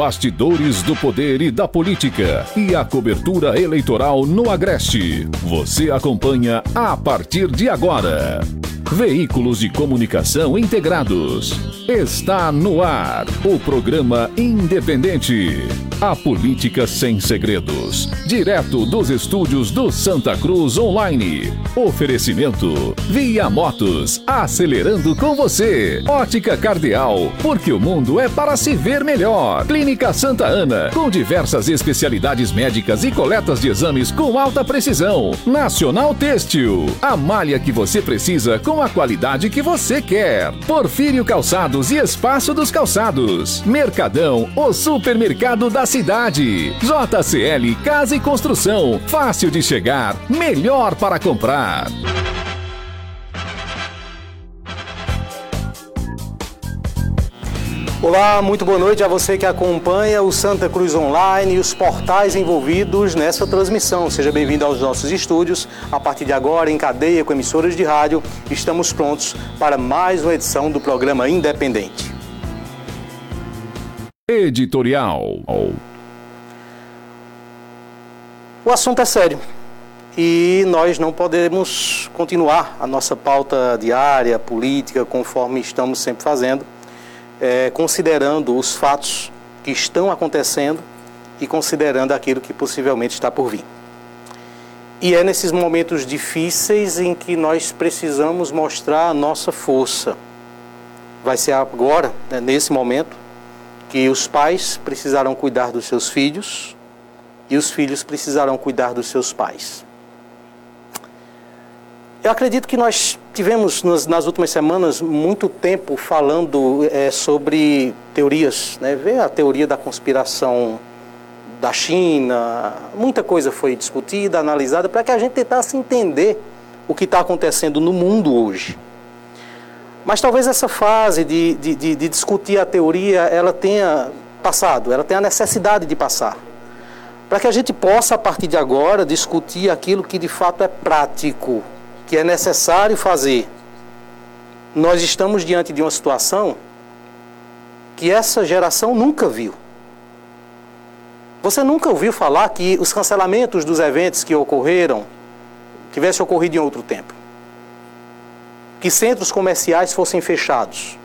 Bastidores do poder e da política e a cobertura eleitoral no Agreste. Você acompanha a partir de agora. Veículos de comunicação integrados. Está no ar o programa independente. A política sem segredos. Direto dos estúdios do Santa Cruz Online. Oferecimento Via Motos. Acelerando com você. Ótica Cardeal. Porque o mundo é para se ver melhor. Clínica Santa Ana. Com diversas especialidades médicas e coletas de exames com alta precisão. Nacional Têxtil. A malha que você precisa com a qualidade que você quer. Porfírio Calçados e Espaço dos Calçados. Mercadão, o supermercado da cidade. JCL Casa e Construção. Fácil de chegar, melhor para comprar. Olá, muito boa noite a você que acompanha o Santa Cruz Online e os portais envolvidos nessa transmissão. Seja bem-vindo aos nossos estúdios. A partir de agora, em cadeia com emissoras de rádio, estamos prontos para mais uma edição do programa Independente. Editorial. O assunto é sério e nós não podemos continuar a nossa pauta diária, política, conforme estamos sempre fazendo é, considerando os fatos que estão acontecendo e considerando aquilo que possivelmente está por vir. E é nesses momentos difíceis em que nós precisamos mostrar a nossa força. Vai ser agora, né, nesse momento, que os pais precisarão cuidar dos seus filhos e os filhos precisarão cuidar dos seus pais. Eu acredito que nós tivemos nas, nas últimas semanas muito tempo falando é, sobre teorias, né? Ver a teoria da conspiração da China, muita coisa foi discutida, analisada, para que a gente tentasse entender o que está acontecendo no mundo hoje. Mas talvez essa fase de, de, de, de discutir a teoria, ela tenha passado, ela tenha a necessidade de passar. Para que a gente possa, a partir de agora, discutir aquilo que de fato é prático, que é necessário fazer. Nós estamos diante de uma situação que essa geração nunca viu. Você nunca ouviu falar que os cancelamentos dos eventos que ocorreram tivessem ocorrido em outro tempo. Que centros comerciais fossem fechados.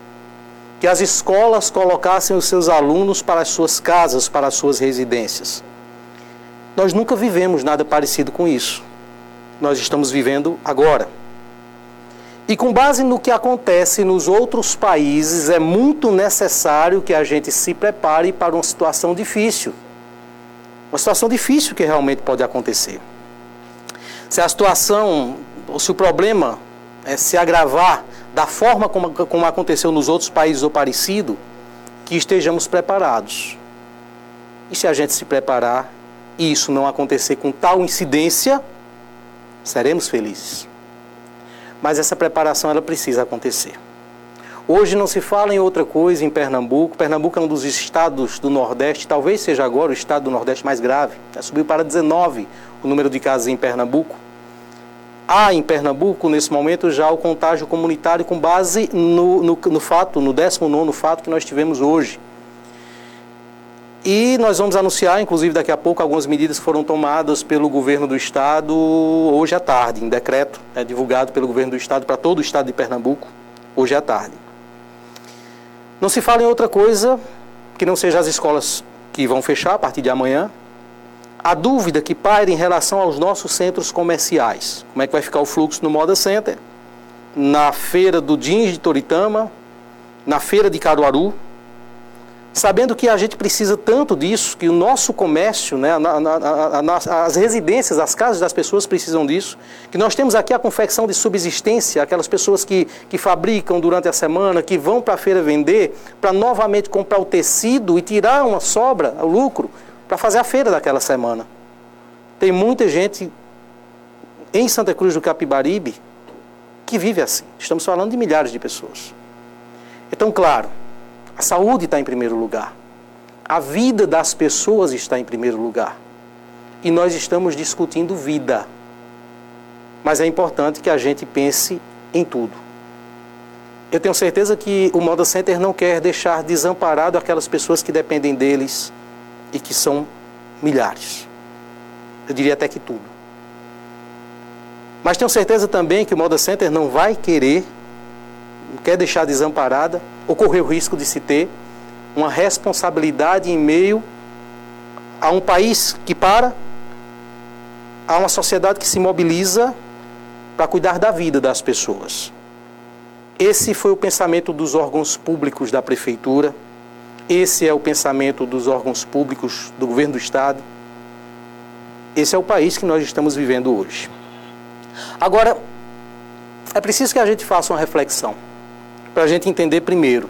Que as escolas colocassem os seus alunos para as suas casas, para as suas residências. Nós nunca vivemos nada parecido com isso nós estamos vivendo agora. E com base no que acontece nos outros países, é muito necessário que a gente se prepare para uma situação difícil. Uma situação difícil que realmente pode acontecer. Se a situação, ou se o problema é se agravar da forma como, como aconteceu nos outros países ou parecido, que estejamos preparados. E se a gente se preparar e isso não acontecer com tal incidência, seremos felizes. Mas essa preparação ela precisa acontecer. Hoje não se fala em outra coisa em Pernambuco. Pernambuco é um dos estados do Nordeste, talvez seja agora o estado do Nordeste mais grave. Subiu para 19 o número de casos em Pernambuco. Há em Pernambuco, nesse momento, já o contágio comunitário com base no, no, no fato, no 19 fato que nós tivemos hoje. E nós vamos anunciar, inclusive daqui a pouco, algumas medidas que foram tomadas pelo governo do estado hoje à tarde, em decreto é, divulgado pelo governo do estado para todo o estado de Pernambuco, hoje à tarde. Não se fala em outra coisa que não seja as escolas que vão fechar a partir de amanhã. A dúvida que paira em relação aos nossos centros comerciais. Como é que vai ficar o fluxo no Moda Center? Na feira do Jeans de Toritama, na feira de Caruaru, sabendo que a gente precisa tanto disso, que o nosso comércio, né, a, a, a, as residências, as casas das pessoas precisam disso, que nós temos aqui a confecção de subsistência, aquelas pessoas que, que fabricam durante a semana, que vão para a feira vender, para novamente comprar o tecido e tirar uma sobra, o lucro, para fazer a feira daquela semana. Tem muita gente em Santa Cruz do Capibaribe que vive assim. Estamos falando de milhares de pessoas. Então, claro, a saúde está em primeiro lugar. A vida das pessoas está em primeiro lugar. E nós estamos discutindo vida. Mas é importante que a gente pense em tudo. Eu tenho certeza que o Moda Center não quer deixar desamparado aquelas pessoas que dependem deles e que são milhares. Eu diria até que tudo. Mas tenho certeza também que o Moda Center não vai querer, não quer deixar desamparada, ou correr o risco de se ter uma responsabilidade em meio a um país que para, a uma sociedade que se mobiliza para cuidar da vida das pessoas. Esse foi o pensamento dos órgãos públicos da prefeitura, esse é o pensamento dos órgãos públicos do governo do estado. Esse é o país que nós estamos vivendo hoje. Agora, é preciso que a gente faça uma reflexão para a gente entender primeiro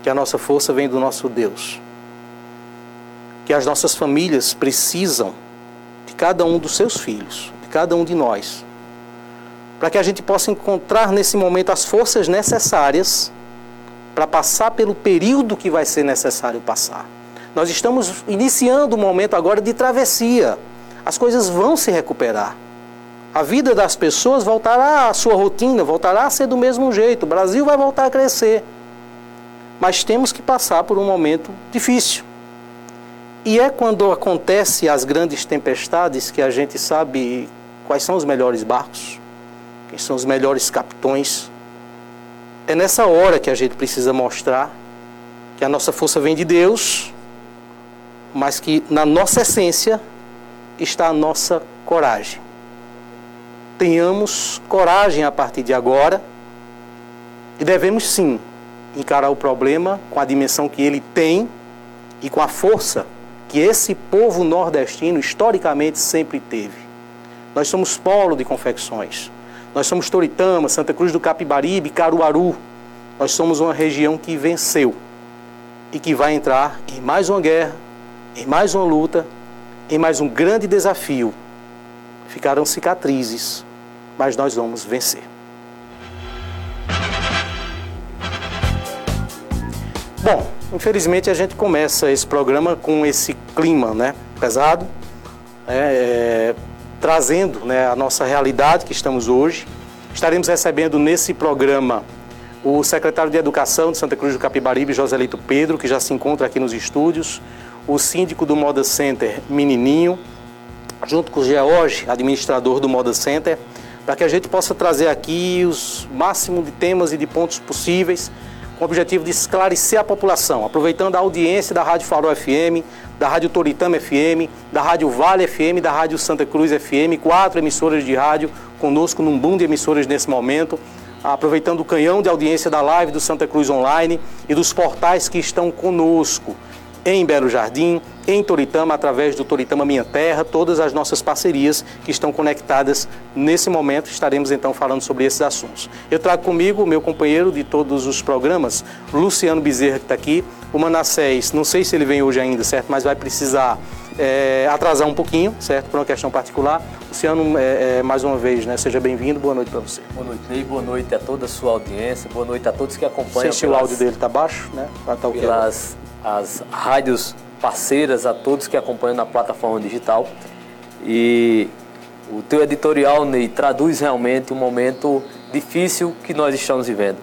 que a nossa força vem do nosso Deus, que as nossas famílias precisam de cada um dos seus filhos, de cada um de nós, para que a gente possa encontrar nesse momento as forças necessárias para passar pelo período que vai ser necessário passar. Nós estamos iniciando um momento agora de travessia. As coisas vão se recuperar. A vida das pessoas voltará à sua rotina, voltará a ser do mesmo jeito. O Brasil vai voltar a crescer. Mas temos que passar por um momento difícil. E é quando acontecem as grandes tempestades que a gente sabe quais são os melhores barcos quem são os melhores capitões. É nessa hora que a gente precisa mostrar que a nossa força vem de Deus, mas que na nossa essência está a nossa coragem. Tenhamos coragem a partir de agora e devemos sim encarar o problema com a dimensão que ele tem e com a força que esse povo nordestino historicamente sempre teve. Nós somos polo de confecções. Nós somos Toritama, Santa Cruz do Capibaribe, Caruaru. Nós somos uma região que venceu e que vai entrar em mais uma guerra, em mais uma luta, em mais um grande desafio. Ficarão cicatrizes, mas nós vamos vencer. Bom, infelizmente a gente começa esse programa com esse clima, né, pesado. É, é, trazendo né, a nossa realidade que estamos hoje. Estaremos recebendo nesse programa o secretário de Educação de Santa Cruz do Capibaribe, José Leito Pedro, que já se encontra aqui nos estúdios, o síndico do Moda Center, Menininho, junto com o George, administrador do Moda Center, para que a gente possa trazer aqui os máximo de temas e de pontos possíveis com o objetivo de esclarecer a população, aproveitando a audiência da Rádio Farol FM, da Rádio Toritama FM, da Rádio Vale FM, da Rádio Santa Cruz FM, quatro emissoras de rádio conosco num boom de emissoras nesse momento, aproveitando o canhão de audiência da live do Santa Cruz Online e dos portais que estão conosco em Belo Jardim, em Toritama, através do Toritama Minha Terra, todas as nossas parcerias que estão conectadas nesse momento. Estaremos então falando sobre esses assuntos. Eu trago comigo o meu companheiro de todos os programas, Luciano Bezerra, que está aqui. O Manassés, não sei se ele vem hoje ainda, certo? Mas vai precisar é, atrasar um pouquinho, certo? Por uma questão particular. Luciano, é, é, mais uma vez, né? Seja bem-vindo, boa noite para você. Boa noite, Ney, boa noite a toda a sua audiência, boa noite a todos que acompanham. Sei se o áudio dele está baixo, né? Estar o pelas as rádios parceiras, a todos que acompanham na plataforma digital. E o teu editorial, Ney, traduz realmente um momento difícil que nós estamos vivendo.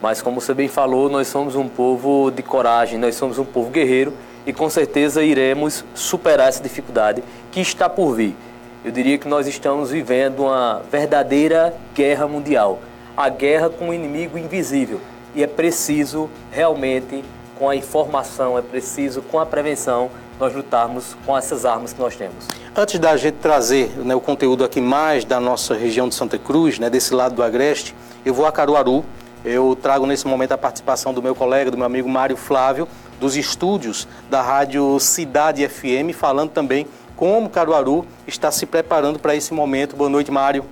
Mas como você bem falou, nós somos um povo de coragem, nós somos um povo guerreiro e com certeza iremos superar essa dificuldade que está por vir. Eu diria que nós estamos vivendo uma verdadeira guerra mundial, a guerra com um inimigo invisível e é preciso realmente com a informação, é preciso, com a prevenção, nós lutarmos com essas armas que nós temos. Antes da gente trazer né, o conteúdo aqui mais da nossa região de Santa Cruz, né, desse lado do Agreste, eu vou a Caruaru. Eu trago nesse momento a participação do meu colega, do meu amigo Mário Flávio, dos estúdios da Rádio Cidade FM, falando também como Caruaru está se preparando para esse momento. Boa noite, Mário.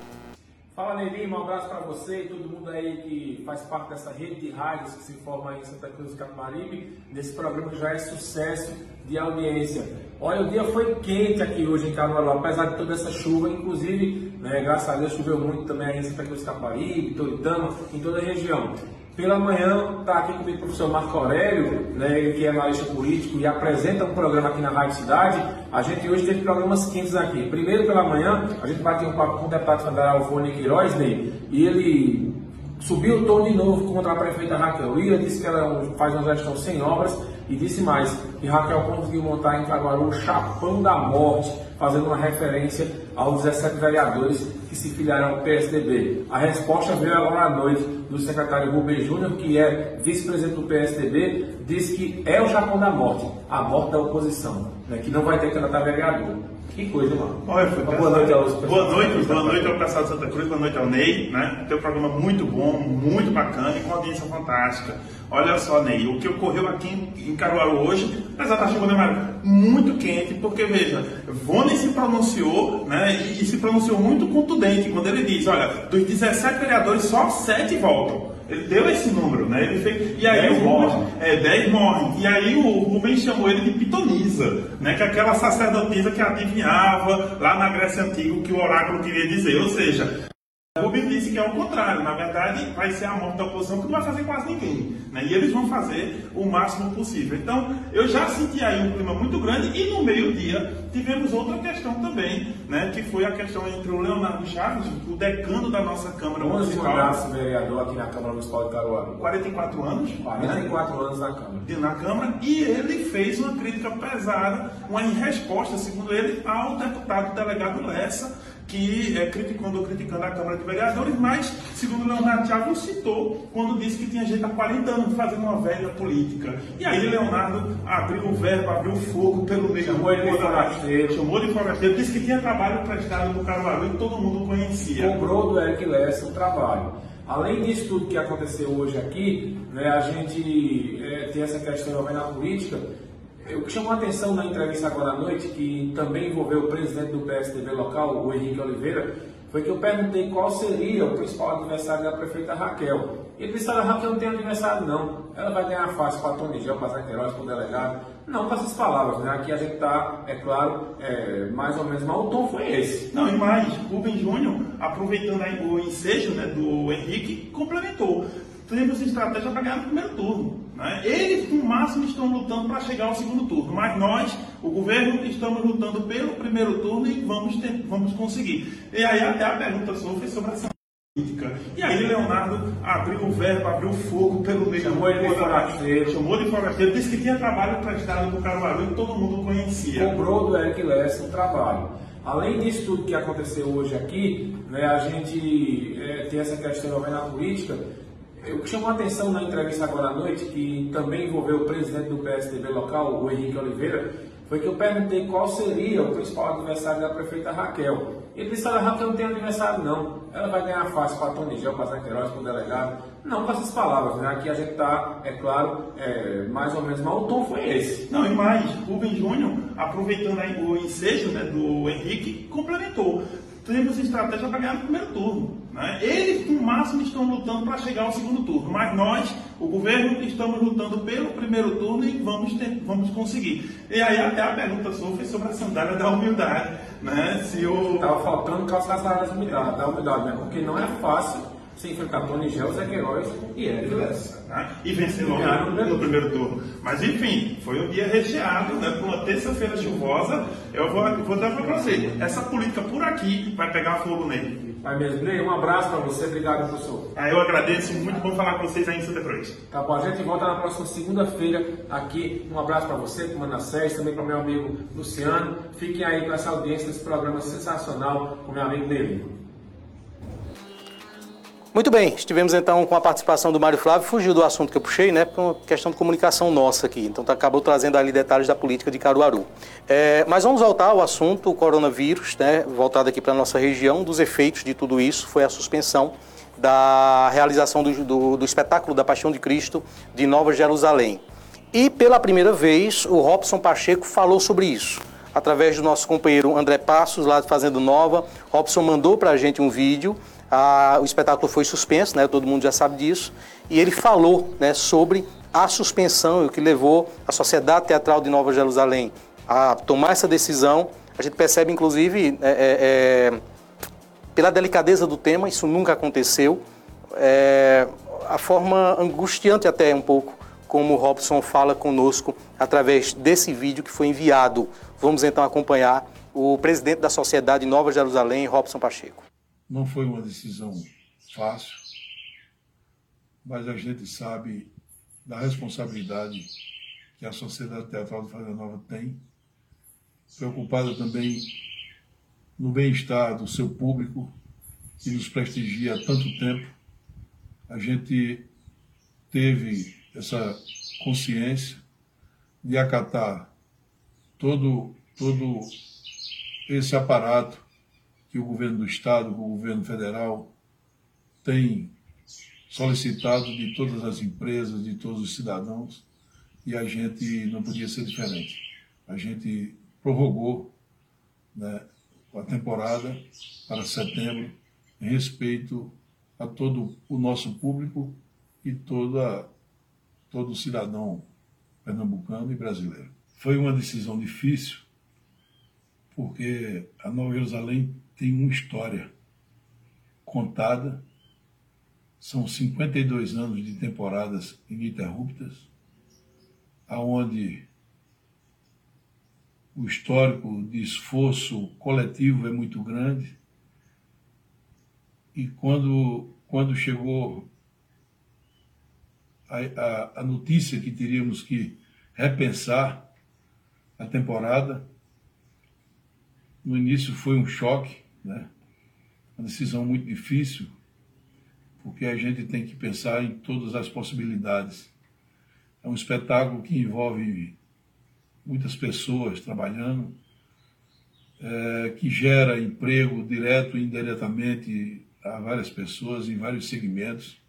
Fala Nevinho, um abraço para você e todo mundo aí que faz parte dessa rede de rádios que se forma aí em Santa Cruz do Capibaribe, nesse programa que já é sucesso de audiência. Olha, o dia foi quente aqui hoje em Caruaru, apesar de toda essa chuva, inclusive, né, graças a Deus choveu muito também aí em Santa Cruz do Capibaribe, Toritama, em toda a região. Pela manhã está aqui comigo o professor Marco Aurélio, né, que é analista político e apresenta um programa aqui na Rádio Cidade. A gente hoje teve programas quentes aqui. Primeiro pela manhã, a gente bateu um papo com o deputado federal Fone Queiroz, né, e ele subiu o tom de novo contra a prefeita Raquel Ira, disse que ela faz uma gestão sem obras e disse mais que Raquel conseguiu montar em Caguaru o chapão da morte, fazendo uma referência aos 17 vereadores que se filiaram ao PSDB. A resposta veio agora à noite do secretário Rubem Júnior, que é vice-presidente do PSDB, disse que é o chapão da morte, a morte da oposição, né, que não vai ter que candidatar vereador. Que coisa, mano. Olha, foi boa noite aos Boa noite, boa noite ao pessoal de Santa Cruz, boa noite ao Ney, né? Tem um programa muito bom, muito bacana e com audiência fantástica. Olha só, Ney, o que ocorreu aqui em Caruaru hoje, apesar da chuva demorada, muito quente, porque veja, Vone se pronunciou, né? E, e se pronunciou muito contundente quando ele diz, olha, dos 17 vereadores, só 7 voltam. Ele deu esse número, né? Ele fez, e aí 10 o Rubens. É, 10 morrem. E aí o Rubens chamou ele de pitonisa, né? Que é aquela sacerdotisa que adivinhava lá na Grécia Antiga o que o oráculo queria dizer. Ou seja, Rubens disse que é o contrário, na verdade vai ser a morte da oposição que não vai fazer quase ninguém, né? e eles vão fazer o máximo possível. Então eu já senti aí um clima muito grande e no meio-dia tivemos outra questão também, né? que foi a questão entre o Leonardo Chaves, o decano da nossa Câmara Municipal. mandasse vereador aqui na Câmara Municipal de Caruaru. 44 anos. 44 né? anos na Câmara. Na Câmara, e ele fez uma crítica pesada, uma resposta, segundo ele, ao deputado delegado Lessa que é, criticando criticando a Câmara de Vereadores, mas, segundo Leonardo Thiago, citou quando disse que tinha gente há 40 anos fazendo uma velha política. E aí Leonardo abriu o verbo, abriu o fogo pelo meio. Chamou ele de forasteiro. Chamou de forasteiro, disse que tinha trabalho prestado no Caruaru e todo mundo conhecia. Cobrou do Eric Lessa o trabalho. Além disso tudo que aconteceu hoje aqui, né, a gente é, tem essa questão envolvendo a política, o que chamou a atenção na entrevista agora à noite, que também envolveu o presidente do PSDB local, o Henrique Oliveira, foi que eu perguntei qual seria o principal adversário da prefeita Raquel. Ele disse, Raquel não tem adversário não. Ela vai ganhar fácil para Tony Gel, para Zé Queiroz, para o delegado. Não com essas palavras, né? Aqui a gente está, é claro, é, mais ou menos, mas o tom foi esse. Não, e mais, Rubem Júnior, aproveitando aí o ensejo né, do Henrique, complementou temos estratégia para ganhar no primeiro turno. Né? Eles, no máximo, estão lutando para chegar ao segundo turno, mas nós, o governo, estamos lutando pelo primeiro turno e vamos, ter, vamos conseguir. E aí até a pergunta sua foi sobre essa política. E aí Leonardo abriu o verbo, abriu o fogo pelo meio. Chamou ele de forasteiro. Chamou de forasteiro, disse que tinha trabalho prestado no Caruaru e todo mundo conhecia. Cobrou do Eric Lessa o trabalho. Além disso tudo que aconteceu hoje aqui, né, a gente é, tem essa questão envolvendo a política, que chamou a atenção na entrevista agora à noite, que também envolveu o presidente do PSDB local, o Henrique Oliveira, foi que eu perguntei qual seria o principal adversário da prefeita Raquel. Ele disse, olha, Raquel não tem adversário não. Ela vai ganhar fácil para Tony Gel, para Zé Queiroz, para o delegado. Não com essas palavras, né? Aqui a gente está, é claro, é, mais ou menos, mas o tom foi esse. Não, e mais, Rubem Júnior, aproveitando aí o ensejo né, do Henrique, complementou temos estratégia para ganhar no primeiro turno. Né? Eles, no máximo, estão lutando para chegar ao segundo turno, mas nós, o governo, estamos lutando pelo primeiro turno e vamos, ter, vamos conseguir. E aí até a pergunta sua foi sobre a sandália da humildade. Né? Se o... Estava faltando calçar a sandália da humildade, da humildade né? porque não é fácil se enfrentar Tony Gel, Zé Queiroz e Lessa. Né? E vencer logo no, no, primeiro turno. Mas enfim, foi um dia recheado, né? Por uma terça-feira chuvosa. Eu vou, vou dar para você. Essa política por aqui vai pegar fogo nele. Vai mesmo. Ney, um abraço para você. Obrigado, professor. Ah, eu agradeço. Muito bom falar com vocês aí em Santa Cruz. Tá bom. A gente volta na próxima segunda-feira aqui. Um abraço para você, para o Manassés, também para o meu amigo Luciano. Fiquem aí com essa audiência desse programa sensacional com meu amigo Ney. Muito bem, estivemos então com a participação do Mário Flávio, fugiu do assunto que eu puxei, né, por uma questão de comunicação nossa aqui, então tá, acabou trazendo ali detalhes da política de Caruaru. É, mas vamos voltar ao assunto, o coronavírus, né, voltado aqui para a nossa região, um dos efeitos de tudo isso foi a suspensão da realização do, do, do espetáculo da Paixão de Cristo de Nova Jerusalém. E pela primeira vez, o Robson Pacheco falou sobre isso através do nosso companheiro André Passos, lá de Fazenda Nova. Robson mandou para a gente um vídeo o espetáculo foi suspenso, né, todo mundo já sabe disso, e ele falou né, sobre a suspensão, o que levou a Sociedade Teatral de Nova Jerusalém a tomar essa decisão. A gente percebe, inclusive, é, é, é pela delicadeza do tema, isso nunca aconteceu, é, a forma angustiante até um pouco, como o Robson fala conosco através desse vídeo que foi enviado. Vamos então acompanhar o presidente da Sociedade Nova Jerusalém, Robson Pacheco. Não foi uma decisão fácil. mas a gente sabe da responsabilidade que a Sociedade Teatral de Fazenda Nova tem, preocupada também no bem-estar do seu público, que nos prestigia há tanto tempo. A gente teve essa consciência de acatar todo, todo esse aparato que o governo do Estado, o governo federal tem solicitado de todas as empresas, de todos os cidadãos, e a gente não podia ser diferente. A gente prorrogou né, a temporada para setembro em respeito a todo o nosso público e toda, todo cidadão pernambucano e brasileiro. Foi uma decisão difícil, porque a Nova Jerusalém tem uma história contada são 52 anos de temporadas ininterruptas, aonde o histórico de esforço coletivo é muito grande. E quando, quando chegou a, a, a notícia que teríamos que repensar a temporada, no início foi um choque, né? uma decisão muito difícil, porque a gente tem que pensar em todas as possibilidades. É um espetáculo que envolve muitas pessoas trabalhando, é, que gera emprego direto e indiretamente a várias pessoas em vários segmentos,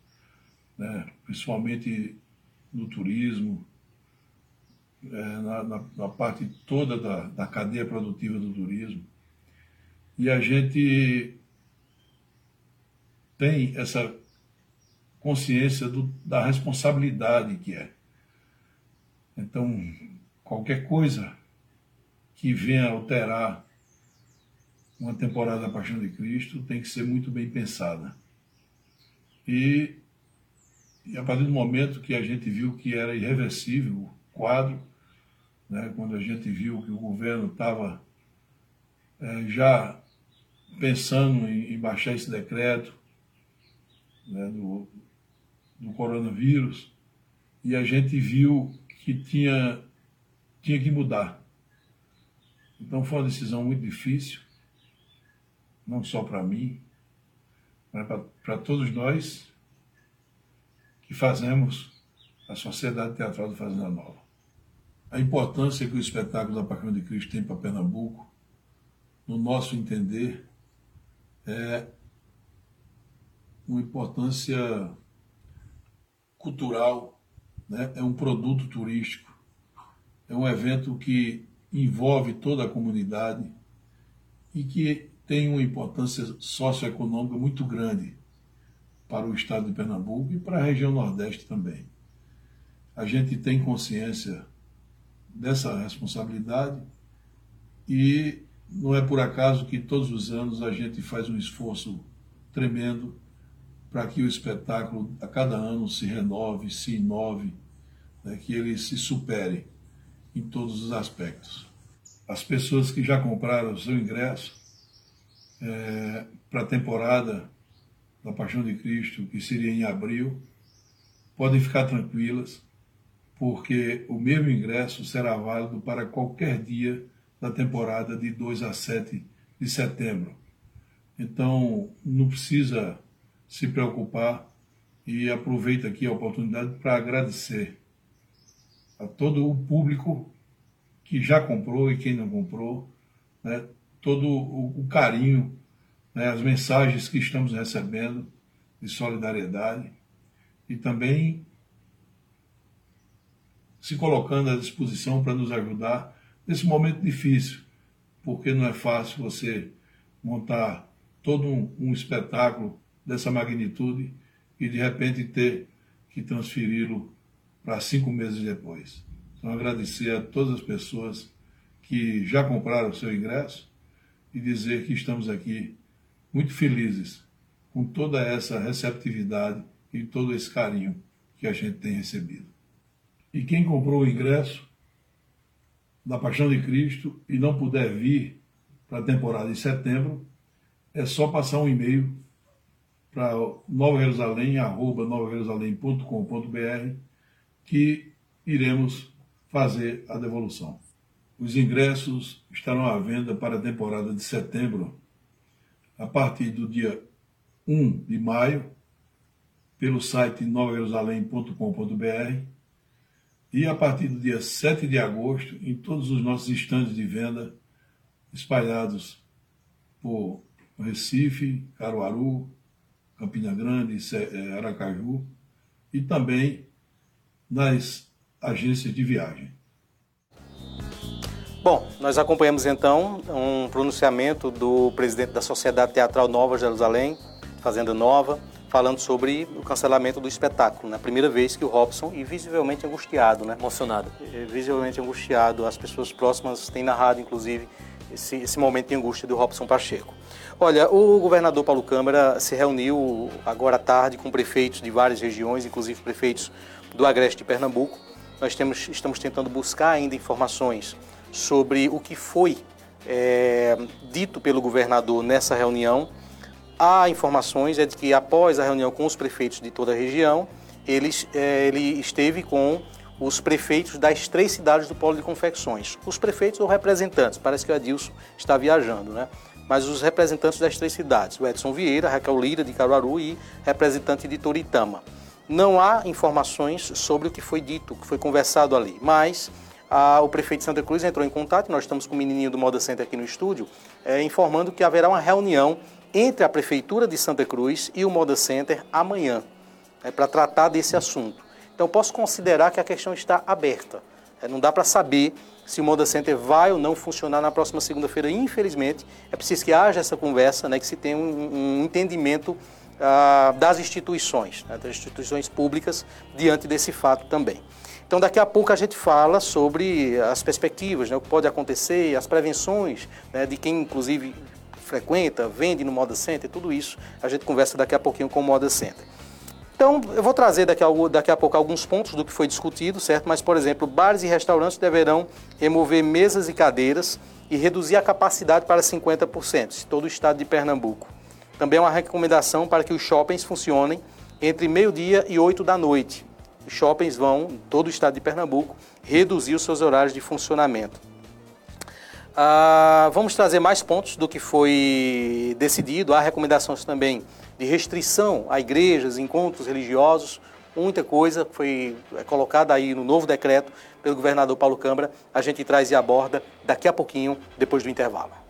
né, principalmente no turismo, é, na, na, na, parte toda da, da cadeia produtiva do turismo. E a gente tem essa consciência do, da responsabilidade que é. Então, qualquer coisa que venha alterar uma temporada da Paixão de Cristo tem que ser muito bem pensada. E, e a partir do momento que a gente viu que era irreversível o quadro, né, quando a gente viu que o governo estava é, já pensando em, em, baixar esse decreto né, do, do coronavírus e a gente viu que tinha, tinha que mudar. Então foi uma decisão muito difícil, não só para mim, mas para todos nós que fazemos a Sociedade Teatral de Fazenda Nova. A importância que o espetáculo da Paixão de Cristo tem para Pernambuco, no nosso entender, é uma importância cultural, né? é um produto turístico, é um evento que envolve toda a comunidade e que tem uma importância socioeconômica muito grande para o estado de Pernambuco e para a região Nordeste também. A gente tem consciência dessa responsabilidade e não é por acaso que todos os anos a gente faz um esforço tremendo para que o espetáculo a cada ano se renove, se inove, né, que ele se supere em todos os aspectos. As pessoas que já compraram o seu ingresso é, para a temporada da Paixão de Cristo, que seria em abril, podem ficar tranquilas, porque o mesmo ingresso será válido para qualquer dia da temporada de 2 a 7 de setembro. Então, não precisa se preocupar e aproveito aqui a oportunidade para agradecer a todo o público que já comprou e quem não comprou, né, todo o, carinho, né, as mensagens que estamos recebendo de solidariedade e também se colocando à disposição para nos ajudar nesse momento difícil, porque não é fácil você montar todo um, um espetáculo dessa magnitude e de repente ter que transferi-lo para cinco meses depois. Então, agradecer a todas as pessoas que já compraram o seu ingresso e dizer que estamos aqui muito felizes com toda essa receptividade e todo esse carinho que a gente tem recebido. E quem comprou o ingresso da Paixão de Cristo e não puder vir para a temporada de setembro, é só passar um e-mail para Nova arroba novajerusalém.com.br, que iremos fazer a devolução. Os ingressos estarão à venda para a temporada de setembro, a partir do dia 1 de maio, pelo site novajerusalém.com.br e a partir do dia 7 de agosto em todos os nossos estandes de venda espalhados por Recife, Caruaru, Campina Grande, eh, Aracaju e também nas agências de viagem. Bom, nós acompanhamos então um pronunciamento do presidente da Sociedade Teatral Nova Jerusalém, Fazenda Nova, falando sobre o cancelamento do espetáculo. Na né? primeira vez que o Robson, e visivelmente angustiado, né? Emocionado. Visivelmente angustiado. As pessoas próximas têm narrado, inclusive, esse, esse momento de angústia do Robson Pacheco. Olha, o governador Paulo Câmara se reuniu agora à tarde com prefeitos de várias regiões, inclusive prefeitos do Agreste de Pernambuco. Nós temos, estamos tentando buscar ainda informações sobre o que foi é, dito pelo governador nessa reunião. Há informações é de que após a reunião com os prefeitos de toda a região, eles, é, ele esteve com os prefeitos das três cidades do polo de confecções. Os prefeitos ou representantes, parece que o Adilson está viajando, né? Mas os representantes das três cidades, o Edson Vieira, Raquel Lira de Caruaru e representante de Toritama. Não há informações sobre o que foi dito, o que foi conversado ali, mas a, o prefeito de Santa Cruz entrou em contato, nós estamos com o menininho do Moda Center aqui no estúdio, é, informando que haverá uma reunião entre a Prefeitura de Santa Cruz e o Moda Center amanhã, é, para tratar desse assunto. Então, posso considerar que a questão está aberta. É, não dá para saber se o Moda Center vai ou não funcionar na próxima segunda-feira. Infelizmente, é preciso que haja essa conversa, né, que se tenha um, um entendimento ah, das instituições, né, das instituições públicas, diante desse fato também. Então, daqui a pouco a gente fala sobre as perspectivas, né, o que pode acontecer, as prevenções né, de quem, inclusive, frequenta, vende no Moda Center, tudo isso a gente conversa daqui a pouquinho com o Moda Center. Então, eu vou trazer daqui a, daqui a pouco alguns pontos do que foi discutido, certo? Mas, por exemplo, bares e restaurantes deverão remover mesas e cadeiras e reduzir a capacidade para 50%, em todo o estado de Pernambuco. Também é uma recomendação para que os shoppings funcionem entre meio-dia e 8 da noite. Os shoppings vão, em todo o estado de Pernambuco, reduzir os seus horários de funcionamento. Ah, vamos trazer mais pontos do que foi decidido. Há recomendações também de restrição a igrejas, encontros religiosos. Muita coisa foi é, colocada aí no novo decreto pelo governador Paulo Câmara. A gente traz e aborda daqui a pouquinho, depois do intervalo.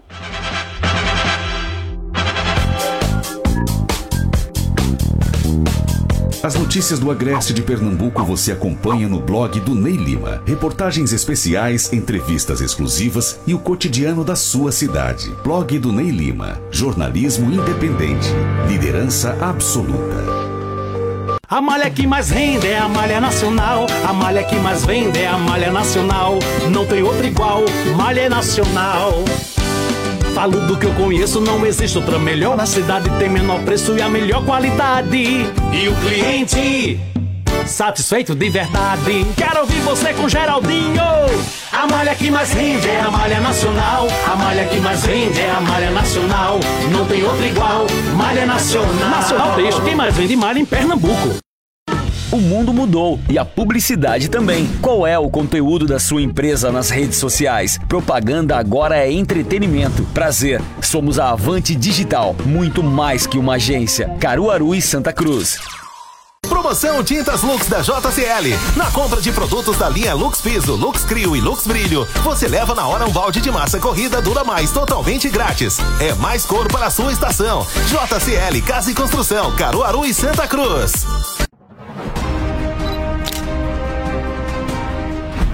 As notícias do Agreste de Pernambuco você acompanha no blog do Ney Lima. Reportagens especiais, entrevistas exclusivas e o cotidiano da sua cidade. Blog do Ney Lima. Jornalismo independente. Liderança absoluta. A malha que mais rende é a malha nacional. A malha que mais vende é a malha nacional. Não tem outra igual. Malha nacional. Falo do que eu conheço, não existe outra melhor. Na cidade tem menor preço e a melhor qualidade. E o cliente satisfeito de verdade. Quero ouvir você com Geraldinho. A malha que mais rende é a malha nacional. A malha que mais vende é a malha nacional. Não tem outra igual. Malha nacional. Nacional Texto, quem mais vende malha em Pernambuco. O mundo mudou e a publicidade também. Qual é o conteúdo da sua empresa nas redes sociais? Propaganda agora é entretenimento. Prazer, somos a Avante Digital, muito mais que uma agência. Caruaru e Santa Cruz. Promoção Tintas Lux da JCL. Na compra de produtos da linha Lux Piso, Lux Crio e Lux Brilho, você leva na hora um balde de massa corrida Dura Mais totalmente grátis. É mais cor para a sua estação. JCL Casa e Construção, Caruaru e Santa Cruz.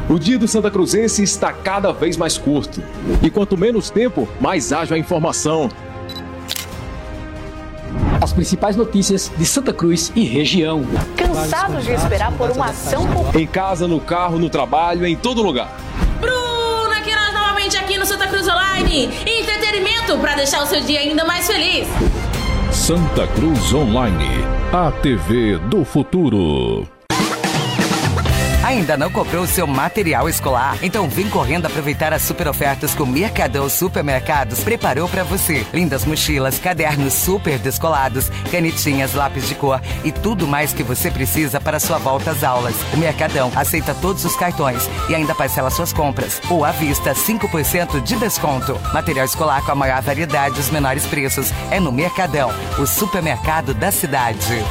O dia do Santa Cruzense está cada vez mais curto. E quanto menos tempo, mais ágil a informação. As principais notícias de Santa Cruz e região. Cansados de esperar por uma ação Em casa, no carro, no trabalho, em todo lugar. Bruna Queiroz novamente aqui no Santa Cruz Online. Entretenimento para deixar o seu dia ainda mais feliz. Santa Cruz Online, a TV do futuro. Ainda não comprou o seu material escolar? Então vem correndo aproveitar as super ofertas que o Mercadão Supermercados preparou para você. Lindas mochilas, cadernos super descolados, canetinhas, lápis de cor e tudo mais que você precisa para sua volta às aulas. O Mercadão aceita todos os cartões e ainda parcela suas compras. Ou à vista, 5% de desconto. Material escolar com a maior variedade e os menores preços é no Mercadão, o supermercado da cidade.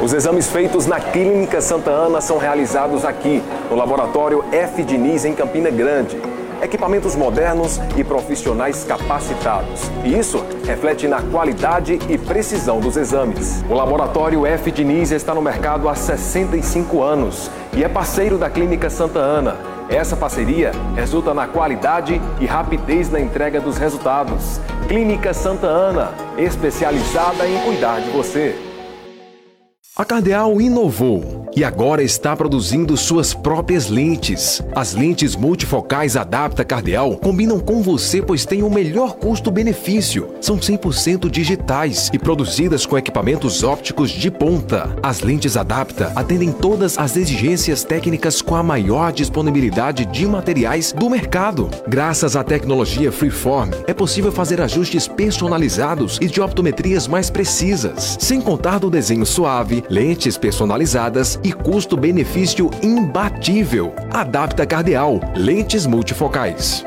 Os exames feitos na Clínica Santa Ana são realizados aqui, no Laboratório F. Diniz, em Campina Grande. Equipamentos modernos e profissionais capacitados. E isso reflete na qualidade e precisão dos exames. O Laboratório F. Diniz está no mercado há 65 anos e é parceiro da Clínica Santa Ana. Essa parceria resulta na qualidade e rapidez na entrega dos resultados. Clínica Santa Ana, especializada em cuidar de você. A Cardeal inovou e agora está produzindo suas próprias lentes. As lentes multifocais Adapta Cardeal combinam com você pois têm o melhor custo-benefício. São 100% digitais e produzidas com equipamentos ópticos de ponta. As lentes Adapta atendem todas as exigências técnicas com a maior disponibilidade de materiais do mercado. Graças à tecnologia Freeform, é possível fazer ajustes personalizados e de optometrias mais precisas, sem contar do desenho suave, lentes personalizadas e custo-benefício imbatível. Adapta Cardeal, lentes multifocais.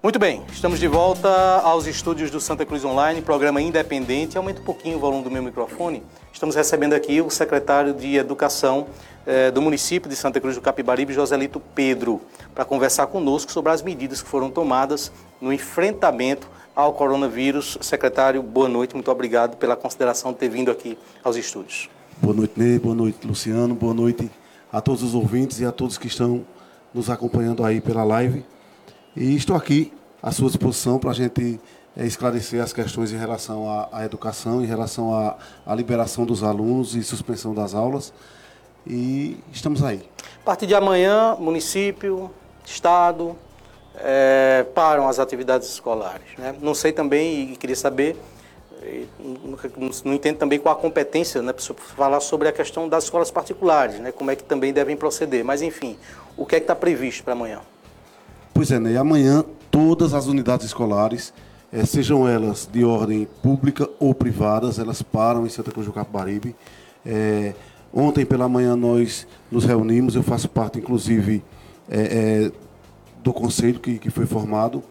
Muito bem, estamos de volta aos estúdios do Santa Cruz Online, programa independente. Aumenta um pouquinho o volume do meu microfone. Estamos recebendo aqui o secretário de Educação eh, do município de Santa Cruz do Capibaribe, Joselito Pedro, para conversar conosco sobre as medidas que foram tomadas no enfrentamento ao coronavírus. Secretário, boa noite, muito obrigado pela consideração de ter vindo aqui aos estúdios. Boa noite, Ney, boa noite, Luciano, boa noite a todos os ouvintes e a todos que estão nos acompanhando aí pela live. E estou aqui à sua disposição para a gente esclarecer as questões em relação à, à educação, em relação à, à, liberação dos alunos e suspensão das aulas. E estamos aí. A partir de amanhã, município, estado, é, param as atividades escolares. Né? Não sei também, e queria saber, não, não entendo também qual a competência né, para falar sobre a questão das escolas particulares, né, como é que também devem proceder. Mas, enfim, o que é que está previsto para amanhã? Pois é, Ney, amanhã todas as unidades escolares, eh, sejam elas de ordem pública ou privadas, elas param em Santa Cruz do Capibaribe. Eh, ontem pela manhã nós nos reunimos, eu faço parte inclusive eh, do conselho que, que foi formado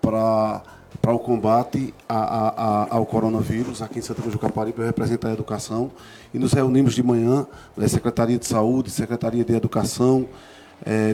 para para o combate a, a, ao coronavírus aqui em Santa Cruz do Caparibe, eu represento a educação, e nos reunimos de manhã, né, Secretaria de Saúde, Secretaria de Educação,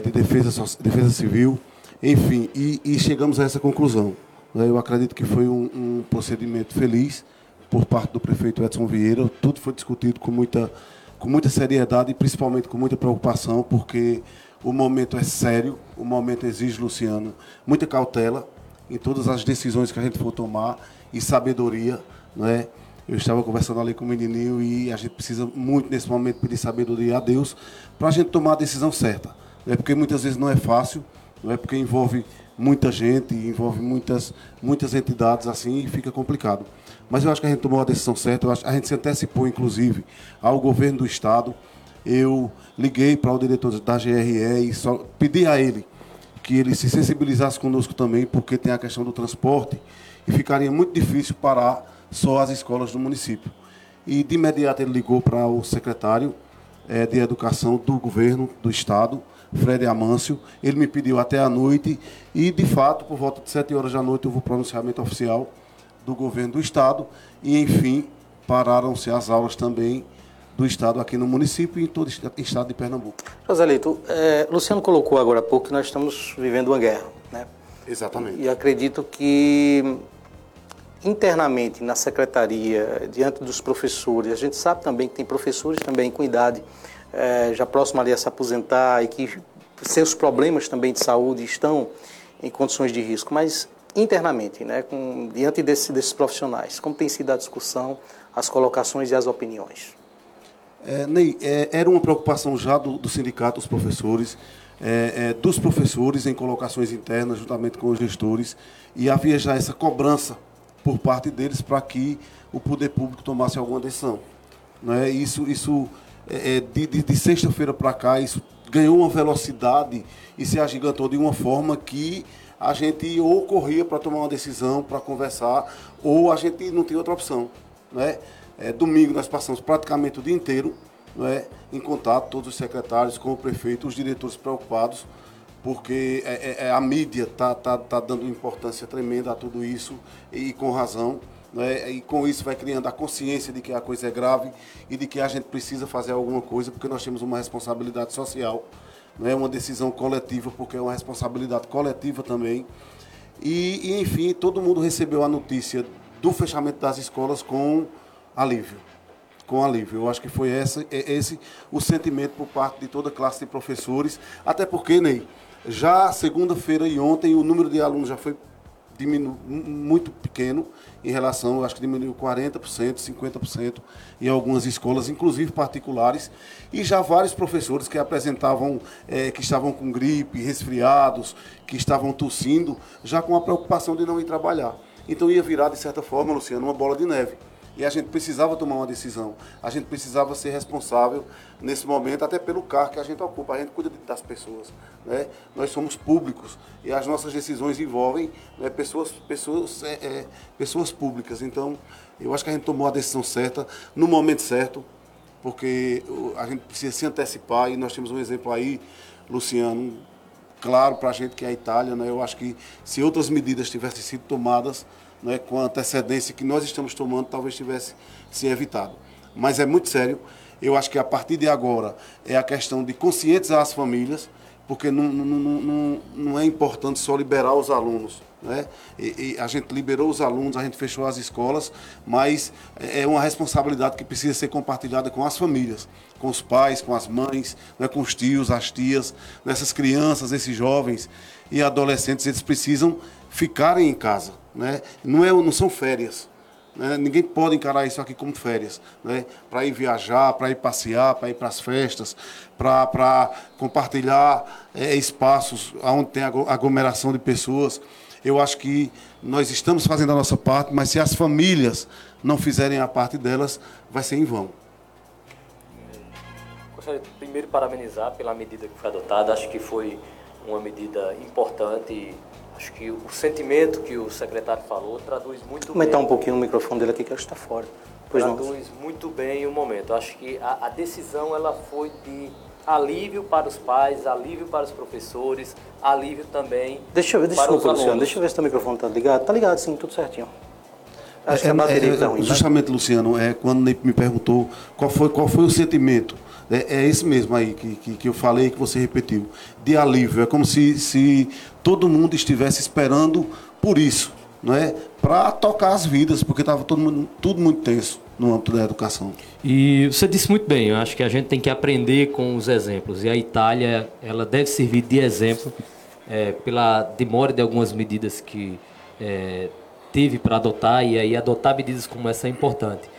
de Defesa, Defesa Civil, enfim, e, e chegamos a essa conclusão. Né? Eu acredito que foi um, um, procedimento feliz por parte do prefeito Edson Vieira. Tudo foi discutido com muita, com muita seriedade e principalmente com muita preocupação, porque o momento é sério, o momento exige, Luciano, muita cautela em todas as decisões que a gente for tomar e sabedoria. Né? Eu estava conversando ali com o menininho e a gente precisa muito nesse momento pedir sabedoria a Deus para a gente tomar a decisão certa. Né? Porque muitas vezes não é fácil não é porque envolve muita gente, envolve muitas, muitas entidades assim e fica complicado. Mas eu acho que a gente tomou a decisão certa, eu acho, a gente se antecipou, inclusive, ao governo do Estado. Eu liguei para o diretor da GRE e só pedi a ele que ele se sensibilizasse conosco também, porque tem a questão do transporte e ficaria muito difícil parar só as escolas do município. E de imediato ele ligou para o secretário é, de Educação do governo do Estado, Fred Amâncio. Ele me pediu até a noite e, de fato, por volta de 7 horas da noite, houve o pronunciamento oficial do governo do Estado e, enfim, pararam-se as aulas também do Estado aqui no município e em todo o Estado de Pernambuco. Joselito, é, Luciano colocou agora há pouco que nós estamos vivendo uma guerra, né? Exatamente. E acredito que internamente na secretaria, diante dos professores, a gente sabe também que tem professores também com idade é, já próximo ali a se aposentar e que seus problemas também de saúde estão em condições de risco, mas internamente, né, com, diante desse, desses profissionais, como tem sido a discussão, as colocações e as opiniões? É, Ney, é, era uma preocupação já do, do sindicato dos professores. é, é, dos professores em colocações internas, juntamente com os gestores, e havia já essa cobrança por parte deles para que o poder público tomasse alguma decisão. Né? Isso, isso é, é de, de, de sexta-feira para cá, isso ganhou uma velocidade e se agigantou de uma forma que a gente ou corria para tomar uma decisão, para conversar, ou a gente não tinha outra opção. Né? É, domingo nós passamos praticamente o dia inteiro né, em contato, todos os secretários com o prefeito, os diretores preocupados, porque é, é, é a mídia está tá, tá dando importância tremenda a tudo isso e com razão. Né, e com isso vai criando a consciência de que a coisa é grave e de que a gente precisa fazer alguma coisa, porque nós temos uma responsabilidade social, não é uma decisão coletiva, porque é uma responsabilidade coletiva também. E, e enfim, todo mundo recebeu a notícia do fechamento das escolas com alívio com alívio. Eu acho que foi essa, é esse o sentimento por parte de toda a classe de professores, até porque, Ney, já segunda-feira e ontem o número de alunos já foi diminu muito pequeno em relação, acho que diminuiu 40%, 50% em algumas escolas, inclusive particulares, e já vários professores que apresentavam, é, que estavam com gripe, resfriados, que estavam tossindo, já com a preocupação de não ir trabalhar. Então ia virar, de certa forma, Luciano, uma bola de neve. E a gente precisava tomar uma decisão. A gente precisava ser responsável nesse momento, até pelo cargo que a gente ocupa. A gente cuida das pessoas. Né? Nós somos públicos e as nossas decisões envolvem né, pessoas, pessoas, é, é, pessoas públicas. Então, eu acho que a gente tomou a decisão certa, no momento certo, porque a gente precisa se antecipar e nós temos um exemplo aí, Luciano, claro para a gente que é a Itália. Né? Eu acho que se outras medidas tivessem sido tomadas, né, com a antecedência que nós estamos tomando, talvez tivesse se evitado. Mas é muito sério. Eu acho que a partir de agora é a questão de conscientizar as famílias, porque não, não, não, não é importante só liberar os alunos. Né? E, e a gente liberou os alunos, a gente fechou as escolas, mas é uma responsabilidade que precisa ser compartilhada com as famílias, com os pais, com as mães, né, com os tios, as tias, essas crianças, esses jovens e adolescentes, eles precisam ficarem em casa. Né? Não, é, não são férias. Né? Ninguém pode encarar isso aqui como férias. Né? Para ir viajar, para ir passear, para ir para as festas, para compartilhar é, espaços onde tem aglomeração de pessoas. Eu acho que nós estamos fazendo a nossa parte, mas se as famílias não fizerem a parte delas, vai ser em vão. Gostaria de primeiro parabenizar pela medida que foi adotada. Acho que foi uma medida importante Acho que o sentimento que o secretário falou traduz muito Aumentar bem. um pouquinho o microfone dele aqui que acho que está fora. Pois traduz não. muito bem o momento. Acho que a, a, decisão ela foi de alívio para os pais, alívio para os professores, alívio também deixa eu ver, deixa para os alunos. Deixa eu ver se o microfone está ligado. Está ligado, sim, tudo certinho. Acho é, que a bateria é, ruim, Justamente, tá? Luciano, é, quando me perguntou qual foi, qual foi o sentimento é, é esse mesmo aí que, que, que, eu falei que você repetiu, de alívio. É como se, se todo mundo estivesse esperando por isso, não é? Para tocar as vidas, porque estava todo mundo, tudo muito tenso no âmbito da educação. E você disse muito bem, eu acho que a gente tem que aprender com os exemplos. E a Itália, ela deve servir de exemplo é, pela demora de algumas medidas que é, teve para adotar, e aí adotar medidas como essa é importante.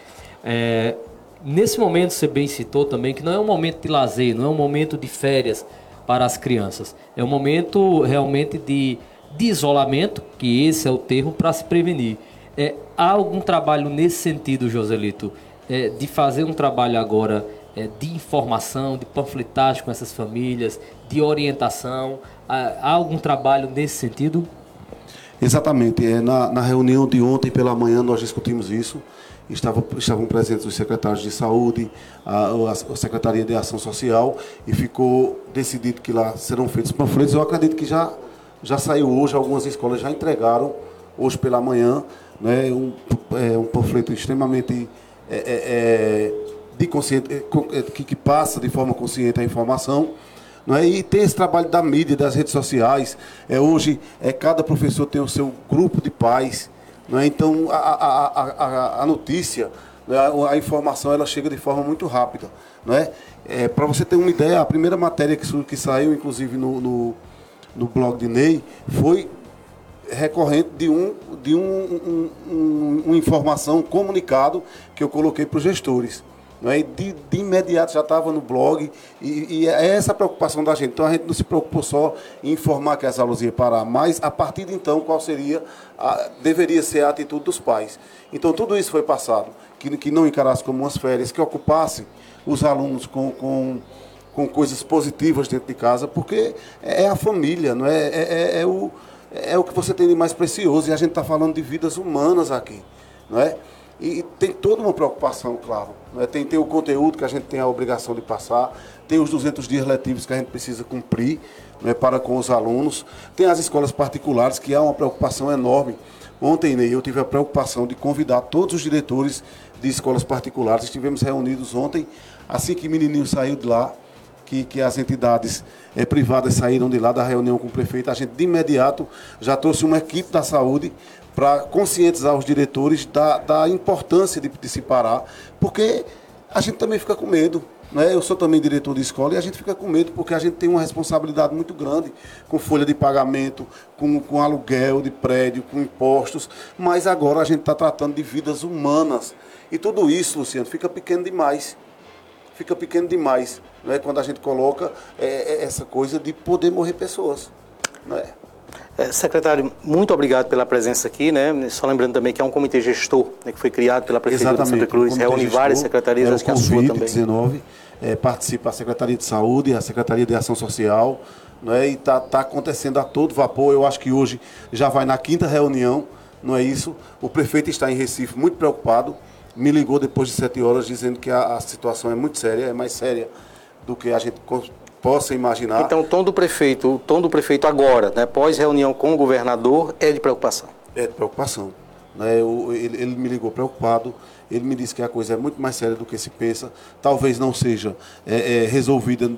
É, Nesse momento, você bem citou também que não é um momento de lazer, não é um momento de férias para as crianças. É um momento realmente de, de isolamento, que esse é o termo, para se prevenir. É, há algum trabalho nesse sentido, Joselito, é, de fazer um trabalho agora é, de informação, de panfletagem com essas famílias, de orientação? Há, algum trabalho nesse sentido? Exatamente. É, na, na reunião de ontem pela manhã nós discutimos isso estavam, estavam presentes os secretários de saúde, a, a, Secretaria de Ação Social, e ficou decidido que lá serão feitos panfletos. Eu acredito que já, já saiu hoje, algumas escolas já entregaram, hoje pela manhã, né, um, é, um panfleto extremamente é, é, é de consciente, é, é, que, que passa de forma consciente a informação. É? E tem esse trabalho da mídia, das redes sociais. É, hoje, é, cada professor tem o seu grupo de pais é? Então, a, a, a, a notícia, né, a informação, ela chega de forma muito rápida. Né? É, Para você ter uma ideia, a primeira matéria que, que saiu, inclusive, no, no, no blog de Ney, foi recorrente de um de um, um, um, uma informação, um comunicado que eu coloquei para os gestores. Não é? de, de imediato já estava no blog, e, e, é essa a preocupação da gente. Então a gente não se preocupou só em informar que as aulas iam parar, mas a partir de então, qual seria, a, deveria ser a atitude dos pais. Então tudo isso foi passado, que, que não encarasse como umas férias, que ocupasse os alunos com, com, com coisas positivas dentro de casa, porque é a família, não é, é, é, é o, é o que você tem de mais precioso, e a gente está falando de vidas humanas aqui, não é? E tem toda uma preocupação, claro. Né? Tem, tem o conteúdo que a gente tem a obrigação de passar, tem os 200 dias letivos que a gente precisa cumprir né, para com os alunos, tem as escolas particulares, que há uma preocupação enorme. Ontem, Ney, eu tive a preocupação de convidar todos os diretores de escolas particulares. Estivemos reunidos ontem, assim que o menininho saiu de lá, que, que as entidades é, privadas saíram de lá da reunião com o prefeito, a gente de imediato já trouxe uma equipe da saúde para conscientizar os diretores da, da importância de, de se parar, porque a gente também fica com medo. Né? Eu sou também diretor de escola e a gente fica com medo porque a gente tem uma responsabilidade muito grande com folha de pagamento, com, com aluguel de prédio, com impostos, mas agora a gente está tratando de vidas humanas. E tudo isso, Luciano, fica pequeno demais. Fica pequeno demais né? quando a gente coloca é, é essa coisa de poder morrer pessoas. Não é? Secretário, muito obrigado pela presença aqui, né? Só lembrando também que é um comitê gestor né, que foi criado pela Prefeitura Exatamente, de Santa Cruz, reúne várias secretarias, é acho que a sua também. 19 é, participa a Secretaria de Saúde, a Secretaria de Ação Social, né? e está tá acontecendo a todo vapor. Eu acho que hoje já vai na quinta reunião, não é isso? O prefeito está em Recife muito preocupado, me ligou depois de sete horas dizendo que a, a situação é muito séria, é mais séria do que a gente possa imaginar. Então, o tom do prefeito, o tom do prefeito agora, né, pós reunião com o governador, é de preocupação. É de preocupação. Né? Eu, ele, ele, me ligou preocupado. Ele me disse que a coisa é muito mais séria do que se pensa. Talvez não seja é, é, resolvida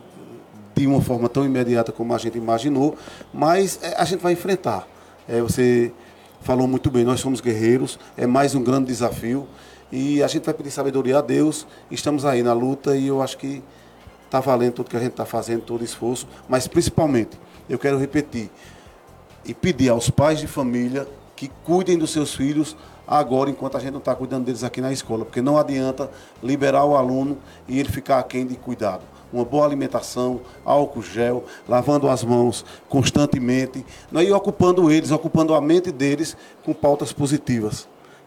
de uma forma tão imediata como a gente imaginou, mas é, a gente vai enfrentar. É, você falou muito bem, nós somos guerreiros, é mais um grande desafio e a gente vai pedir sabedoria a Deus. Estamos aí na luta e eu acho que está valendo tudo que a gente está fazendo, todo esforço, mas principalmente, eu quero repetir e pedir aos pais de família que cuidem dos seus filhos agora, enquanto a gente não está cuidando deles aqui na escola, porque não adianta liberar o aluno e ele ficar aquém de cuidado. Uma boa alimentação, álcool gel, lavando as mãos constantemente, né, e ocupando eles, ocupando a mente deles com pautas positivas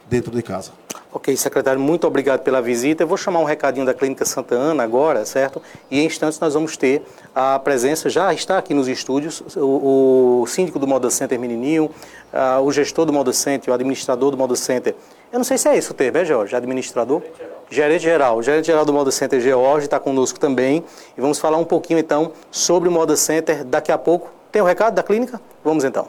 dentro de casa. Ok, secretário, muito obrigado pela visita. Eu vou chamar um recadinho da Clínica Santa Ana agora, certo? E em instantes nós vamos ter a presença, já está aqui nos estúdios, o, o síndico do Moda Center Menininho, uh, o gestor do Moda Center, o administrador do Moda Center. Eu não sei se é isso o termo, é, Jorge? Administrador? Gerente geral. O gerente geral do Moda Center, George, está conosco também. E vamos falar um pouquinho, então, sobre o Moda Center daqui a pouco. Tem o um recado da clínica? Vamos então.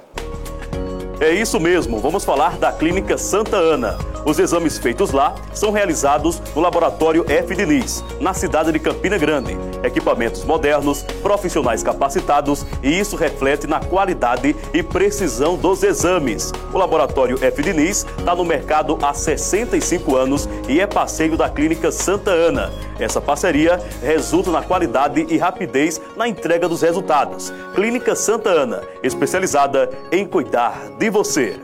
É isso mesmo, vamos falar da Clínica Santa Ana. Os exames feitos lá são realizados no Laboratório F. Diniz, na cidade de Campina Grande. Equipamentos modernos, profissionais capacitados e isso reflete na qualidade e precisão dos exames. O Laboratório F. Diniz está no mercado há 65 anos e é parceiro da Clínica Santa Ana. Essa parceria resulta na qualidade e rapidez na entrega dos resultados. Clínica Santa Ana, especializada em cuidar de você.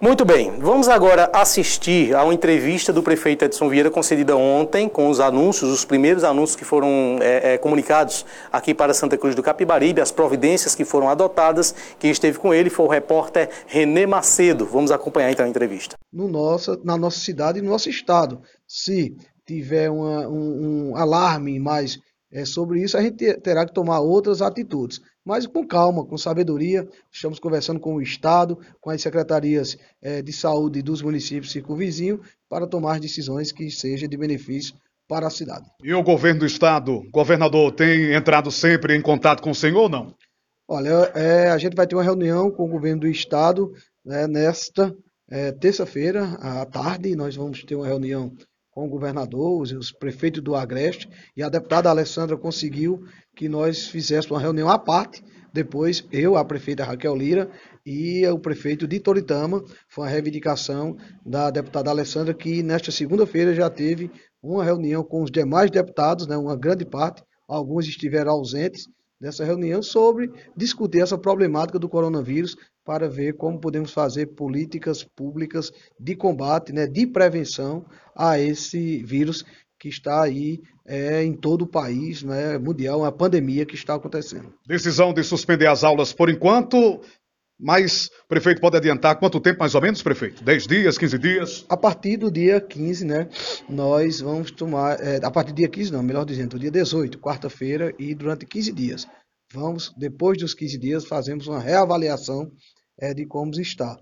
Muito bem, vamos agora assistir a uma entrevista do prefeito Edson Vieira concedida ontem com os anúncios, os primeiros anúncios que foram é, é, comunicados aqui para Santa Cruz do Capibaribe, as providências que foram adotadas. Quem esteve com ele foi o repórter Renê Macedo. Vamos acompanhar então a entrevista. No nossa, na nossa cidade e no nosso estado. Se tiver uma, um, um, alarme mais é, sobre isso, a gente terá que tomar outras atitudes. Mas com calma, com sabedoria, estamos conversando com o Estado, com as secretarias é, de saúde dos municípios circunvizinhos, para tomar decisões que sejam de benefício para a cidade. E o governo do Estado, governador, tem entrado sempre em contato com o senhor ou não? Olha, é, a gente vai ter uma reunião com o governo do Estado né, nesta é, terça-feira, à tarde. Nós vamos ter uma reunião com o governador, os, os prefeitos do Agreste, e a deputada Alessandra conseguiu que nós fizéssemos uma reunião à parte. Depois, eu, a prefeita Raquel Lira e o prefeito de Toritama, foi uma reivindicação da deputada Alessandra, que nesta segunda-feira já teve uma reunião com os demais deputados, né, uma grande parte, alguns estiveram ausentes dessa reunião, sobre discutir essa problemática do coronavírus para ver como podemos fazer políticas públicas de combate, né, de prevenção a esse vírus que está aí é, em todo o país, né, mundial, uma pandemia que está acontecendo. Decisão de suspender as aulas por enquanto, mas prefeito pode adiantar quanto tempo mais ou menos, prefeito? 10 dias, 15 dias? A partir do dia 15, né, nós vamos tomar, é, a partir do dia 15 não, melhor dizendo, do dia 18, quarta-feira e durante 15 dias. Vamos, depois dos 15 dias, fazemos uma reavaliação é, de como está.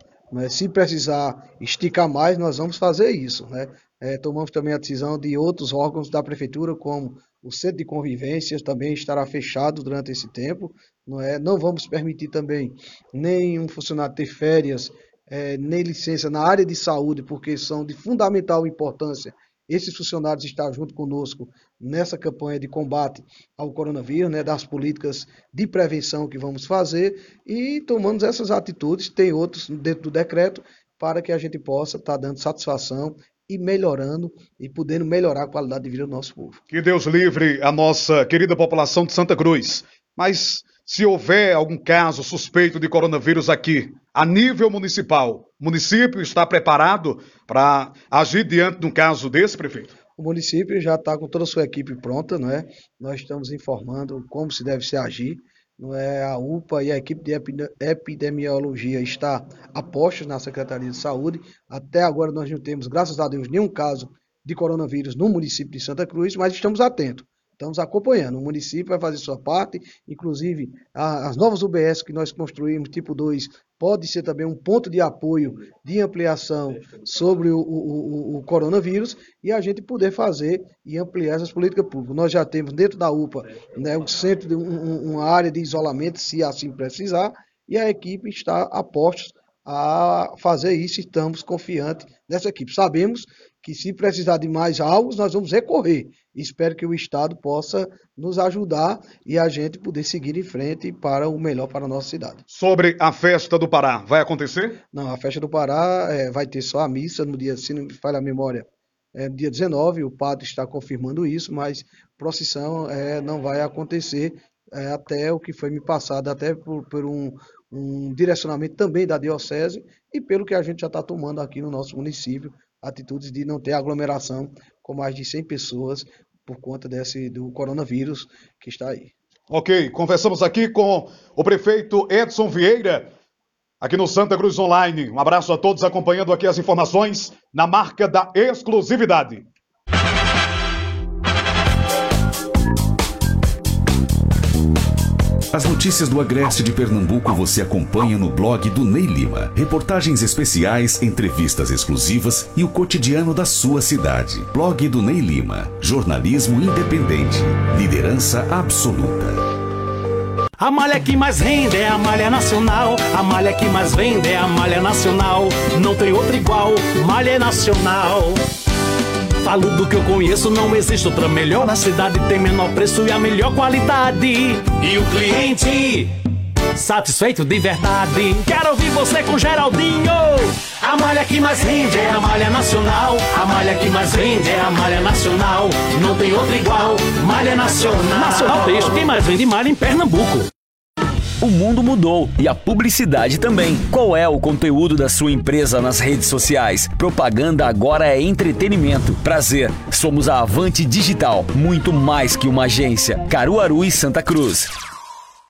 Se precisar esticar mais, nós vamos fazer isso. Né? É, tomamos também a decisão de outros órgãos da prefeitura, como o centro de convivência, também estará fechado durante esse tempo. Não, é? não vamos permitir também nenhum funcionário ter férias, é, nem licença na área de saúde, porque são de fundamental importância esses funcionários estar junto conosco nessa campanha de combate ao coronavírus, né, das políticas de prevenção que vamos fazer e tomamos essas atitudes, tem outros dentro do decreto, para que a gente possa estar tá dando satisfação e melhorando e podendo melhorar a qualidade de vida do nosso povo. Que Deus livre a nossa querida população de Santa Cruz. Mas se houver algum caso suspeito de coronavírus aqui, a nível municipal, o município está preparado para agir diante de um caso desse, prefeito? O município já está com toda a sua equipe pronta, não é? Nós estamos informando como se deve se agir. Não é a UPA e a equipe de epidemiologia está a postos na Secretaria de Saúde. Até agora nós não temos, graças a Deus, nenhum caso de coronavírus no município de Santa Cruz, mas estamos atentos. Estamos acompanhando. O município vai fazer sua parte, inclusive as novas UBS que nós construímos, tipo 2, pode ser também um ponto de apoio, de ampliação sobre o, o, o, coronavírus e a gente poder fazer e ampliar essas políticas públicas. Nós já temos dentro da UPA né, um centro, de, um, uma área de isolamento, se assim precisar, e a equipe está a postos a fazer isso estamos confiantes nessa equipe. Sabemos que se precisar de mais algo, nós vamos recorrer. Espero que o Estado possa nos ajudar e a gente poder seguir em frente para o melhor para a nossa cidade. Sobre a festa do Pará, vai acontecer? Não, a festa do Pará é, vai ter só a missa no dia, se não me falha a memória, é, dia 19, o padre está confirmando isso, mas procissão é, não vai acontecer é, até o que foi me passado, até por, por um, um direcionamento também da Diocese e pelo que a gente já está tomando aqui no nosso município atitudes de não ter aglomeração com mais de 100 pessoas por conta desse do coronavírus que está aí. Ok, conversamos aqui com o prefeito Edson Vieira, aqui no Santa Cruz Online. Um abraço a todos acompanhando aqui as informações na marca da exclusividade. As notícias do Agreste de Pernambuco você acompanha no blog do Ney Lima. Reportagens especiais, entrevistas exclusivas e o cotidiano da sua cidade. Blog do Ney Lima. Jornalismo independente. Liderança absoluta. A malha que mais rende é a malha nacional. A malha que mais vende é a malha nacional. Não tem outra igual. Malha nacional. Falo do que eu conheço, não existe outra melhor. Na cidade tem menor preço e a melhor qualidade. E o cliente satisfeito de verdade. Quero ouvir você com Geraldinho. A malha que mais rende é a malha nacional. A malha que mais vende é a malha nacional. Não tem outra igual. Malha nacional. Nacional Texto, quem mais vende malha em Pernambuco. O mundo mudou e a publicidade também. Qual é o conteúdo da sua empresa nas redes sociais? Propaganda agora é entretenimento. Prazer, somos a Avante Digital, muito mais que uma agência. Caruaru e Santa Cruz.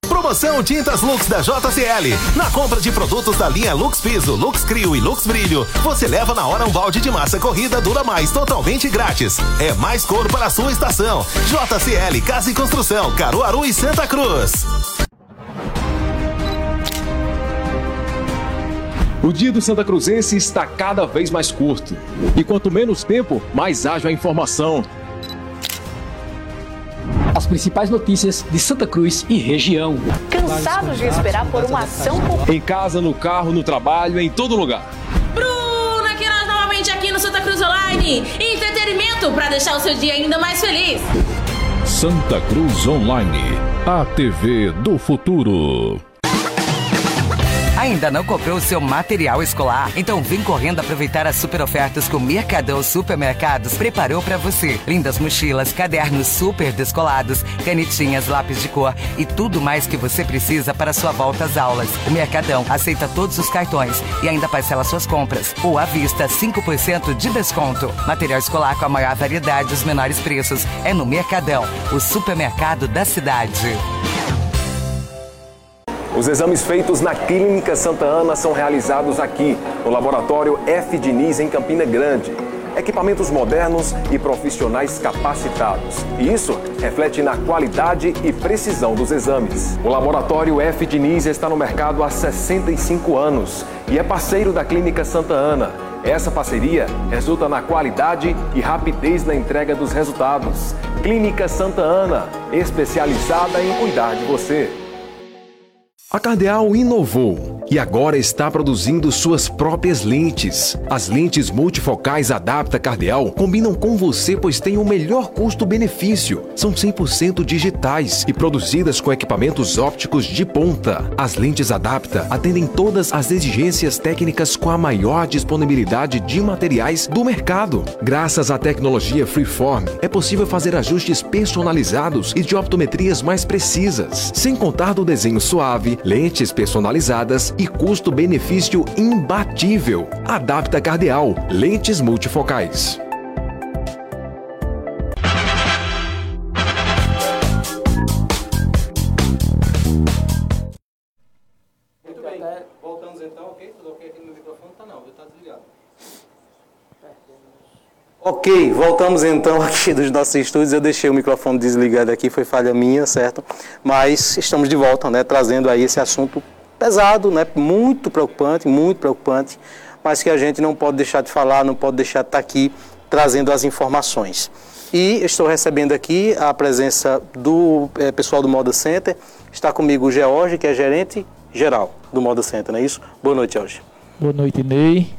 Promoção Tintas Lux da JCL. Na compra de produtos da linha Lux Piso, Lux Crio e Lux Brilho, você leva na hora um balde de massa corrida Dura Mais totalmente grátis. É mais cor para a sua estação. JCL Casa e Construção, Caruaru e Santa Cruz. O dia do Santa Cruzense está cada vez mais curto. E quanto menos tempo, mais ágil a informação. As principais notícias de Santa Cruz e região. Cansados de esperar por uma ação? Em casa, no carro, no trabalho, em todo lugar. Bruna Queiroz novamente aqui no Santa Cruz Online. Entretenimento para deixar o seu dia ainda mais feliz. Santa Cruz Online, a TV do futuro. Ainda não comprou o seu material escolar? Então vem correndo aproveitar as super ofertas que o Mercadão Supermercados preparou para você. Lindas mochilas, cadernos super descolados, canetinhas, lápis de cor e tudo mais que você precisa para sua volta às aulas. O Mercadão aceita todos os cartões e ainda parcela suas compras. Ou à vista, 5% de desconto. Material escolar com a maior variedade e os menores preços é no Mercadão, o supermercado da cidade. Os exames feitos na Clínica Santa Ana são realizados aqui, no Laboratório F. Diniz, em Campina Grande. Equipamentos modernos e profissionais capacitados. E isso reflete na qualidade e precisão dos exames. O Laboratório F. Diniz está no mercado há 65 anos e é parceiro da Clínica Santa Ana. Essa parceria resulta na qualidade e rapidez na entrega dos resultados. Clínica Santa Ana, especializada em cuidar de você. A Cardeal inovou e agora está produzindo suas próprias lentes. As lentes multifocais Adapta Cardeal combinam com você pois têm o melhor custo-benefício. São 100% digitais e produzidas com equipamentos ópticos de ponta. As lentes Adapta atendem todas as exigências técnicas com a maior disponibilidade de materiais do mercado. Graças à tecnologia Freeform, é possível fazer ajustes personalizados e de optometrias mais precisas, sem contar do desenho suave, lentes personalizadas e custo-benefício imbatível. Adapta Cardeal, lentes multifocais. Ok, voltamos então aqui dos nossos estúdios. Eu deixei o microfone desligado aqui, foi falha minha, certo? Mas estamos de volta, né? Trazendo aí esse assunto pesado, né? Muito preocupante, muito preocupante, mas que a gente não pode deixar de falar, não pode deixar de estar aqui trazendo as informações. E estou recebendo aqui a presença do eh, pessoal do Moda Center. Está comigo o George, que é gerente geral do Moda Center, não é isso? Boa noite, George. Boa noite, Ney.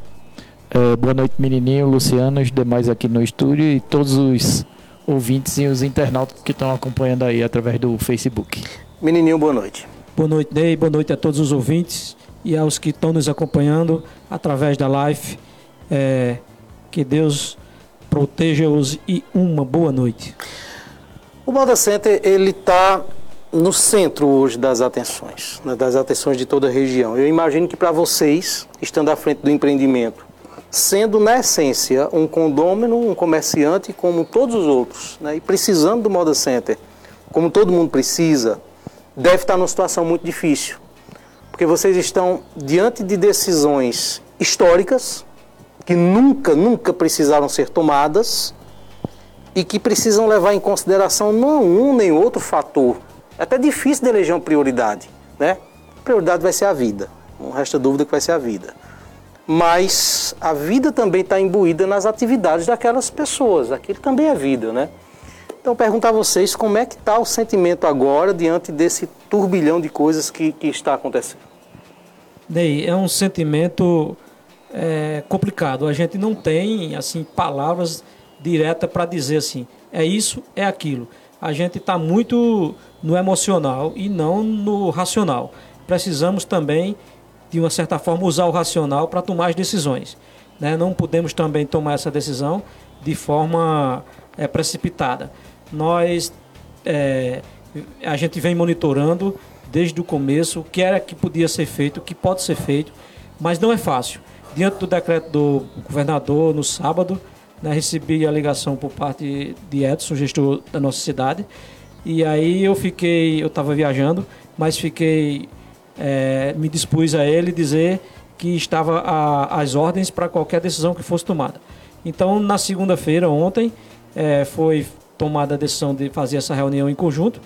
É, boa noite, menininho, Luciano, os demais aqui no estúdio e todos os ouvintes e os internautas que estão acompanhando aí através do Facebook. Menininho, boa noite. Boa noite, Ney. Boa noite a todos os ouvintes e aos que estão nos acompanhando através da live. É, que Deus proteja-os e uma boa noite. O Moda Center, ele está no centro hoje das atenções, né, das atenções de toda a região. Eu imagino que para vocês, estando à frente do empreendimento, sendo na essência um condômino, um comerciante como todos os outros, né, e precisando do Moda Center, como todo mundo precisa, deve estar numa situação muito difícil. Porque vocês estão diante de decisões históricas que nunca, nunca precisaram ser tomadas e que precisam levar em consideração não um nem outro fator. É até difícil de eleger uma prioridade, né? A prioridade vai ser a vida. Não resta dúvida que vai ser a vida. Mas a vida também está imbuída nas atividades daquelas pessoas. Aquilo também é vida, né? Então, perguntar a vocês como é que está o sentimento agora diante desse turbilhão de coisas que, que está acontecendo. Ney, é um sentimento é, complicado. A gente não tem assim palavras diretas para dizer assim, é isso, é aquilo. A gente está muito no emocional e não no racional. Precisamos também, de uma certa forma, usar o racional para tomar as decisões. Né? Não podemos também tomar essa decisão de forma é, precipitada. Nós, é, a gente vem monitorando desde o começo o que era que podia ser feito, o que pode ser feito, mas não é fácil. Diante do decreto do governador no sábado, né, recebi a ligação por parte de Edson, gestor da nossa cidade, e aí eu fiquei, eu estava viajando, mas fiquei, é, me dispus a ele dizer que estava as ordens para qualquer decisão que fosse tomada. Então, na segunda-feira, ontem, é, foi tomada a decisão de fazer essa reunião em conjunto.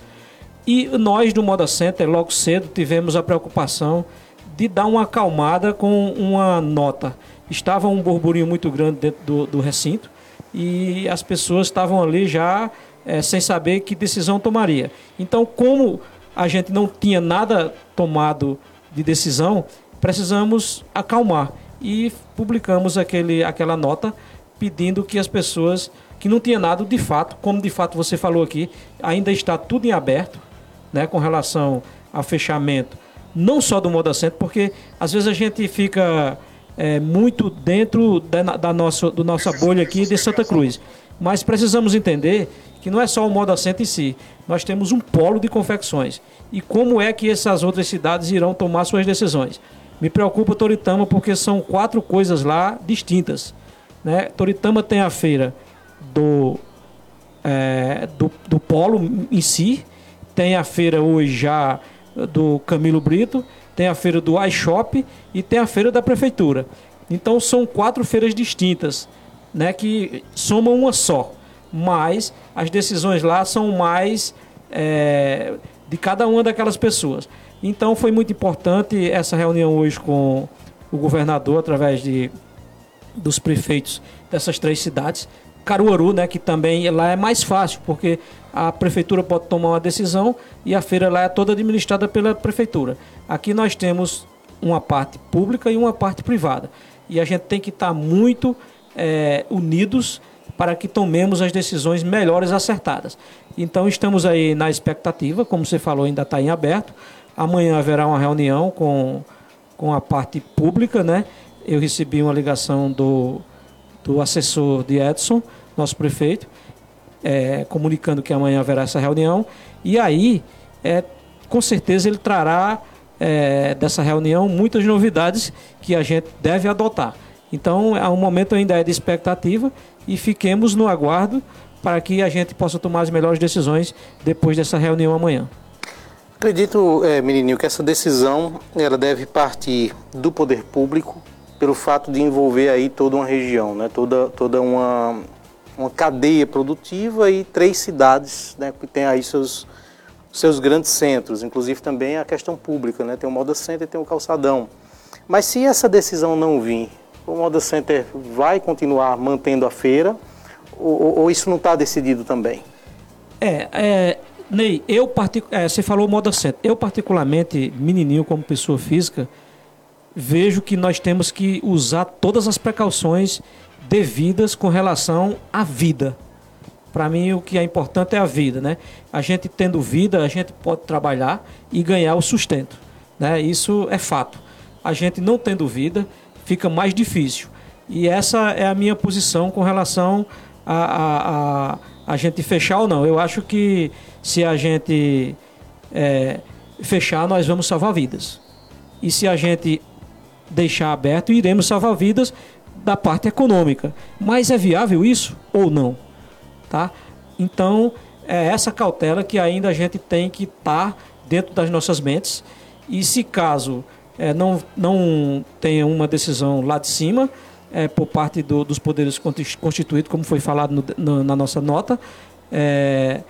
E nós do Moda Center, logo cedo, tivemos a preocupação de dar uma acalmada com uma nota. Estava um burburinho muito grande dentro do, do recinto e as pessoas estavam ali já é, sem saber que decisão tomaria. Então, como a gente não tinha nada tomado de decisão, precisamos acalmar e publicamos aquele, aquela nota pedindo que as pessoas que não tinha nada de fato, como de fato você falou aqui, ainda está tudo em aberto, né, com relação ao fechamento não só do modo assento, porque às vezes a gente fica é, muito dentro da, da nossa, do nossa bolha aqui de Santa Cruz. Mas precisamos entender que não é só o modo assento em si. Nós temos um polo de confecções. E como é que essas outras cidades irão tomar suas decisões? Me preocupa Toritama porque são quatro coisas lá distintas. Né? Toritama tem a feira do, é, do, do polo em si, tem a feira hoje já do Camilo Brito, tem a feira do iShop e tem a feira da prefeitura. Então são quatro feiras distintas, né, que somam uma só. Mas as decisões lá são mais é, de cada uma daquelas pessoas. Então foi muito importante essa reunião hoje com o governador através de dos prefeitos dessas três cidades. Caruaru, né, que também lá é mais fácil, porque a prefeitura pode tomar uma decisão e a feira lá é toda administrada pela prefeitura. Aqui nós temos uma parte pública e uma parte privada. E a gente tem que estar muito é, unidos para que tomemos as decisões melhores acertadas. Então estamos aí na expectativa, como você falou, ainda está em aberto. Amanhã haverá uma reunião com, com a parte pública, né? Eu recebi uma ligação do, do assessor de Edson, nosso prefeito, é, comunicando que amanhã haverá essa reunião. E aí, é, com certeza, ele trará é, dessa reunião muitas novidades que a gente deve adotar. Então, há um momento ainda é de expectativa e fiquemos no aguardo para que a gente possa tomar as melhores decisões depois dessa reunião amanhã. Acredito, é, menininho, que essa decisão ela deve partir do poder público pelo fato de envolver aí toda uma região, né? toda, toda uma, uma cadeia produtiva e três cidades né? que tem aí seus, seus grandes centros, inclusive também a questão pública, né? tem o Moda Center e tem o Calçadão. Mas se essa decisão não vir, o Moda Center vai continuar mantendo a feira ou, ou isso não está decidido também? É, é Ney, eu é, você falou Moda Center. Eu particularmente, menininho como pessoa física, vejo que nós temos que usar todas as precauções devidas com relação à vida. Para mim, o que é importante é a vida, né? A gente tendo vida, a gente pode trabalhar e ganhar o sustento, né? Isso é fato. A gente não tendo vida, fica mais difícil. E essa é a minha posição com relação a, a, a, a gente fechar ou não. Eu acho que se a gente é, fechar, nós vamos salvar vidas. E se a gente deixar aberto, iremos salvar vidas da parte econômica. Mas é viável isso ou não? Tá? Então, é essa cautela que ainda a gente tem que estar tá dentro das nossas mentes. E se caso é, não, não tenha uma decisão lá de cima, é, por parte do, dos poderes constituídos, como foi falado no, no, na nossa nota, é,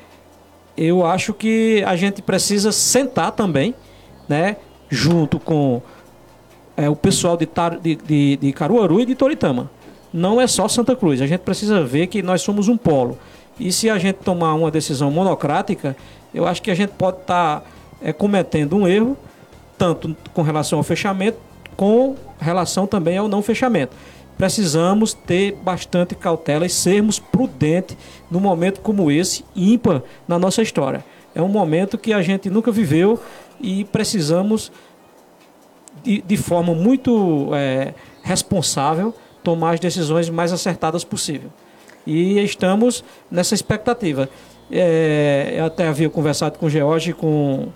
eu acho que a gente precisa sentar também, né, junto com é, o pessoal de, Tar, de, de, de Caruaru e de Toritama. Não é só Santa Cruz. A gente precisa ver que nós somos um polo. E se a gente tomar uma decisão monocrática, eu acho que a gente pode estar tá, é, cometendo um erro, tanto com relação ao fechamento, com relação também ao não fechamento. Precisamos ter bastante cautela e sermos prudentes num momento como esse, ímpar na nossa história. É um momento que a gente nunca viveu e precisamos de, de forma muito é, responsável, tomar as decisões mais acertadas possível. E estamos nessa expectativa. É, eu até havia conversado com o George, com,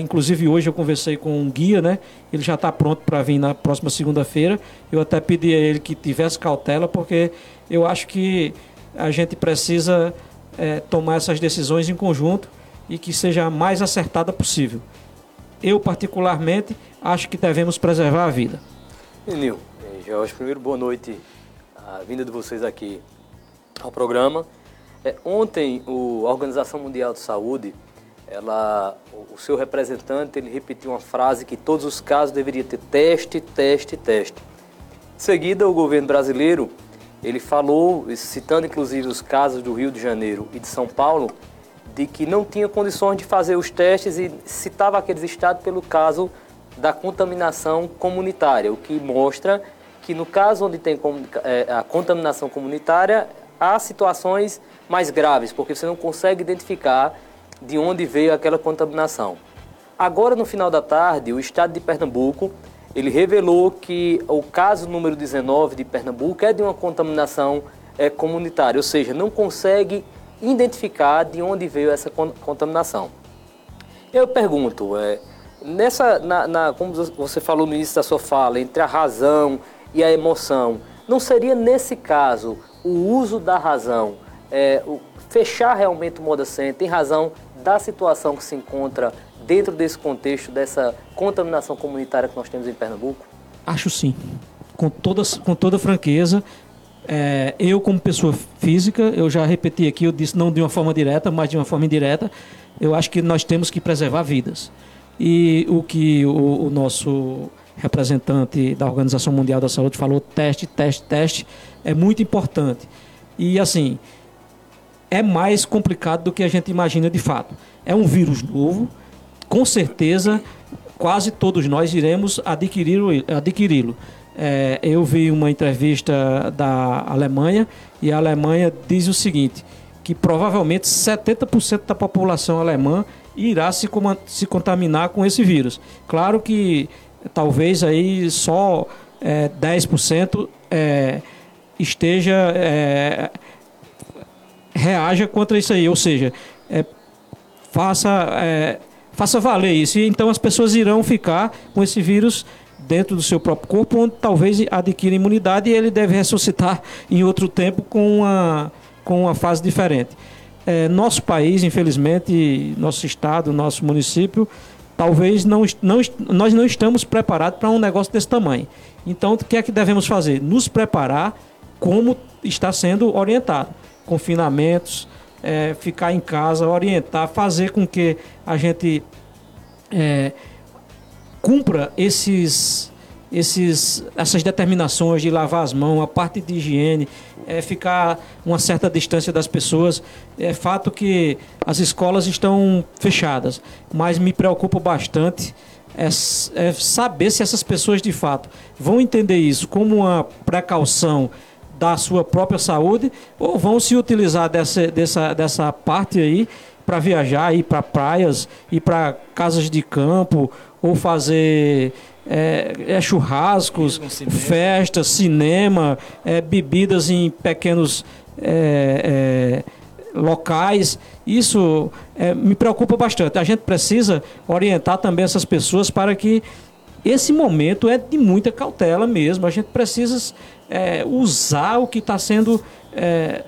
inclusive hoje eu conversei com um guia, né? Ele já está pronto para vir na próxima segunda-feira. Eu até pedi a ele que tivesse cautela, porque eu acho que a gente precisa é, tomar essas decisões em conjunto e que seja a mais acertada possível. Eu, particularmente, acho que devemos preservar a vida. Nil, Jorge, primeiro boa noite, a vinda de vocês aqui ao programa. É, ontem, o, a Organização Mundial de Saúde, ela, o, seu representante, ele repetiu uma frase que todos os casos deveriam ter teste, teste, teste. Em seguida, o governo brasileiro, ele falou, citando inclusive os casos do Rio de Janeiro e de São Paulo, de que não tinha condições de fazer os testes e citava aqueles estados pelo caso da contaminação comunitária, o que mostra que no caso onde tem é, a contaminação comunitária, há situações mais graves, porque você não consegue identificar de onde veio aquela contaminação. Agora, no final da tarde, o Estado de Pernambuco ele revelou que o caso número 19 de Pernambuco é de uma contaminação é, comunitária, ou seja, não consegue identificar de onde veio essa contaminação. Eu pergunto, é, nessa, na, na, como você falou no início da sua fala, entre a razão e a emoção, não seria nesse caso o uso da razão, é, o, fechar realmente o Moda Center em razão da situação que se encontra dentro desse contexto, dessa contaminação comunitária que nós temos em Pernambuco? Acho sim. Com toda, com toda franqueza, é, eu como pessoa física, eu já repeti aqui, eu disse não de uma forma direta, mas de uma forma indireta, eu acho que nós temos que preservar vidas. E o que o, o nosso representante da Organização Mundial da Saúde falou, teste, teste, teste, é muito importante. E assim, é mais complicado do que a gente imagina de fato. É um vírus novo, com certeza quase todos nós iremos adquiri-lo. Adquiri é, eu vi uma entrevista da Alemanha e a Alemanha diz o seguinte, que provavelmente 70% da população alemã irá se, se contaminar com esse vírus. Claro que talvez aí só é, 10% é, esteja é, reaja contra isso aí, ou seja, é, faça é, faça valer isso. E então as pessoas irão ficar com esse vírus dentro do seu próprio corpo, onde talvez adquira imunidade e ele deve ressuscitar em outro tempo com uma, com uma fase diferente. É, nosso país, infelizmente, nosso estado, nosso município, talvez não, não, nós não estamos preparados para um negócio desse tamanho. Então, o que é que devemos fazer? Nos preparar como está sendo orientado. Confinamentos, é, ficar em casa, orientar, fazer com que a gente é, cumpra esses, esses, essas determinações de lavar as mãos, a parte de higiene, é, ficar uma certa distância das pessoas. É fato que as escolas estão fechadas, mas me preocupa bastante é, é saber se essas pessoas de fato vão entender isso como uma precaução da sua própria saúde ou vão se utilizar dessa, dessa, dessa parte aí para viajar, ir para praias, ir para casas de campo ou fazer é, é, churrascos, cinema. festas, cinema, é, bebidas em pequenos é, é, locais. Isso é, me preocupa bastante. A gente precisa orientar também essas pessoas para que esse momento é de muita cautela mesmo. A gente precisa é, usar o que está sendo é,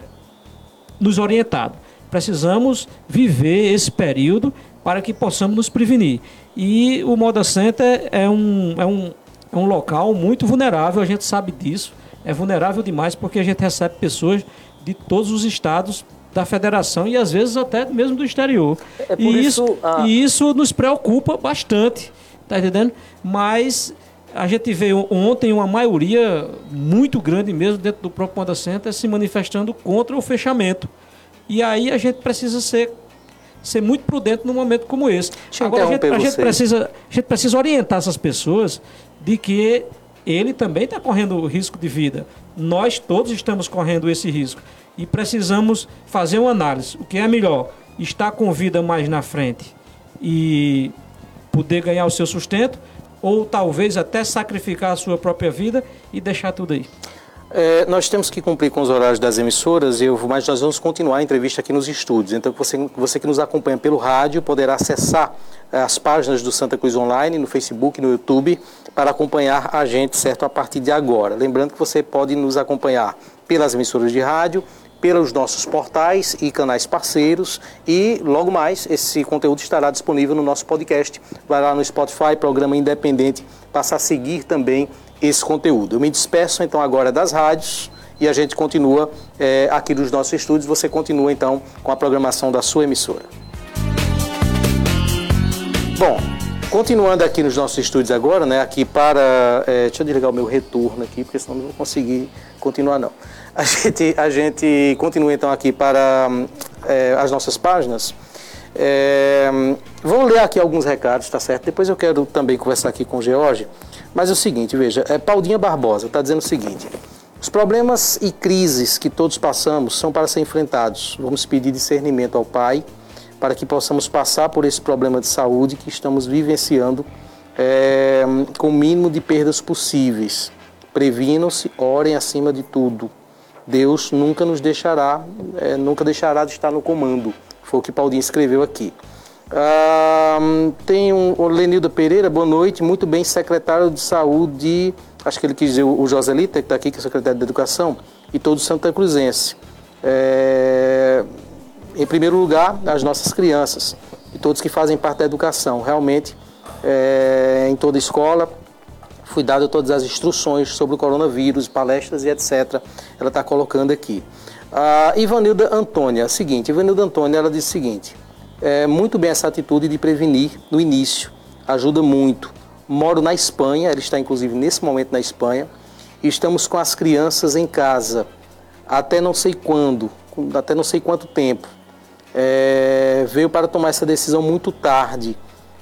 nos orientado. Precisamos viver esse período para que possamos nos prevenir. E o Moda Center é um, é um, é um local muito vulnerável, a gente sabe disso. É vulnerável demais porque a gente recebe pessoas de todos os estados da federação e às vezes até mesmo do exterior. É e, isso, isso a... e isso nos preocupa bastante. Tá entendendo? Mas a gente vê ontem uma maioria muito grande mesmo dentro do próprio Moda Center se manifestando contra o fechamento. E aí a gente precisa ser, ser muito prudente num momento como esse. Deixa Agora a gente, a gente, precisa, a gente precisa orientar essas pessoas de que ele também está correndo risco de vida. Nós todos estamos correndo esse risco. E precisamos fazer uma análise. O que é melhor? Estar com vida mais na frente e poder ganhar o seu sustento, ou talvez até sacrificar a sua própria vida e deixar tudo aí. É, nós temos que cumprir com os horários das emissoras, eu, mas nós vamos continuar a entrevista aqui nos estúdios. Então, você, você que nos acompanha pelo rádio poderá acessar é, as páginas do Santa Cruz Online, no Facebook, no YouTube, para acompanhar a gente, certo, a partir de agora. Lembrando que você pode nos acompanhar pelas emissoras de rádio, pelos nossos portais e canais parceiros e logo mais esse conteúdo estará disponível no nosso podcast. Vai lá no Spotify, programa independente, passa a seguir também esse conteúdo. Eu me despeço então agora das rádios e a gente continua é, aqui nos nossos estúdios. Você continua então com a programação da sua emissora. Bom, continuando aqui nos nossos estúdios agora, né? Aqui para. É, deixa eu desligar o meu retorno aqui, porque senão não vou conseguir continuar não. A gente, a gente continua então aqui para é, as nossas páginas. É, vou ler aqui alguns recados, tá certo? Depois eu quero também conversar aqui com o George. Mas é o seguinte, veja, é Paudinha Barbosa está dizendo o seguinte: os problemas e crises que todos passamos são para ser enfrentados. Vamos pedir discernimento ao Pai para que possamos passar por esse problema de saúde que estamos vivenciando é, com o mínimo de perdas possíveis. Previnam-se, orem acima de tudo. Deus nunca nos deixará, é, nunca deixará de estar no comando. Foi o que Paulinho escreveu aqui. Ah, tem um, o Lenilda Pereira, boa noite, muito bem, secretário de saúde, acho que ele quis dizer o Joselita, que está aqui, que é secretário de Educação, e todo Santa Cruzense. É, em primeiro lugar, as nossas crianças e todos que fazem parte da educação. Realmente, é, em toda escola, fui dado todas as instruções sobre o coronavírus, palestras e etc. Ela está colocando aqui. A Ivanilda Antônia, seguinte, Ivanilda Antônia, ela disse o seguinte, é, muito bem essa atitude de prevenir no início, ajuda muito. Moro na Espanha, ela está inclusive nesse momento na Espanha, e estamos com as crianças em casa, até não sei quando, até não sei quanto tempo. É, veio para tomar essa decisão muito tarde.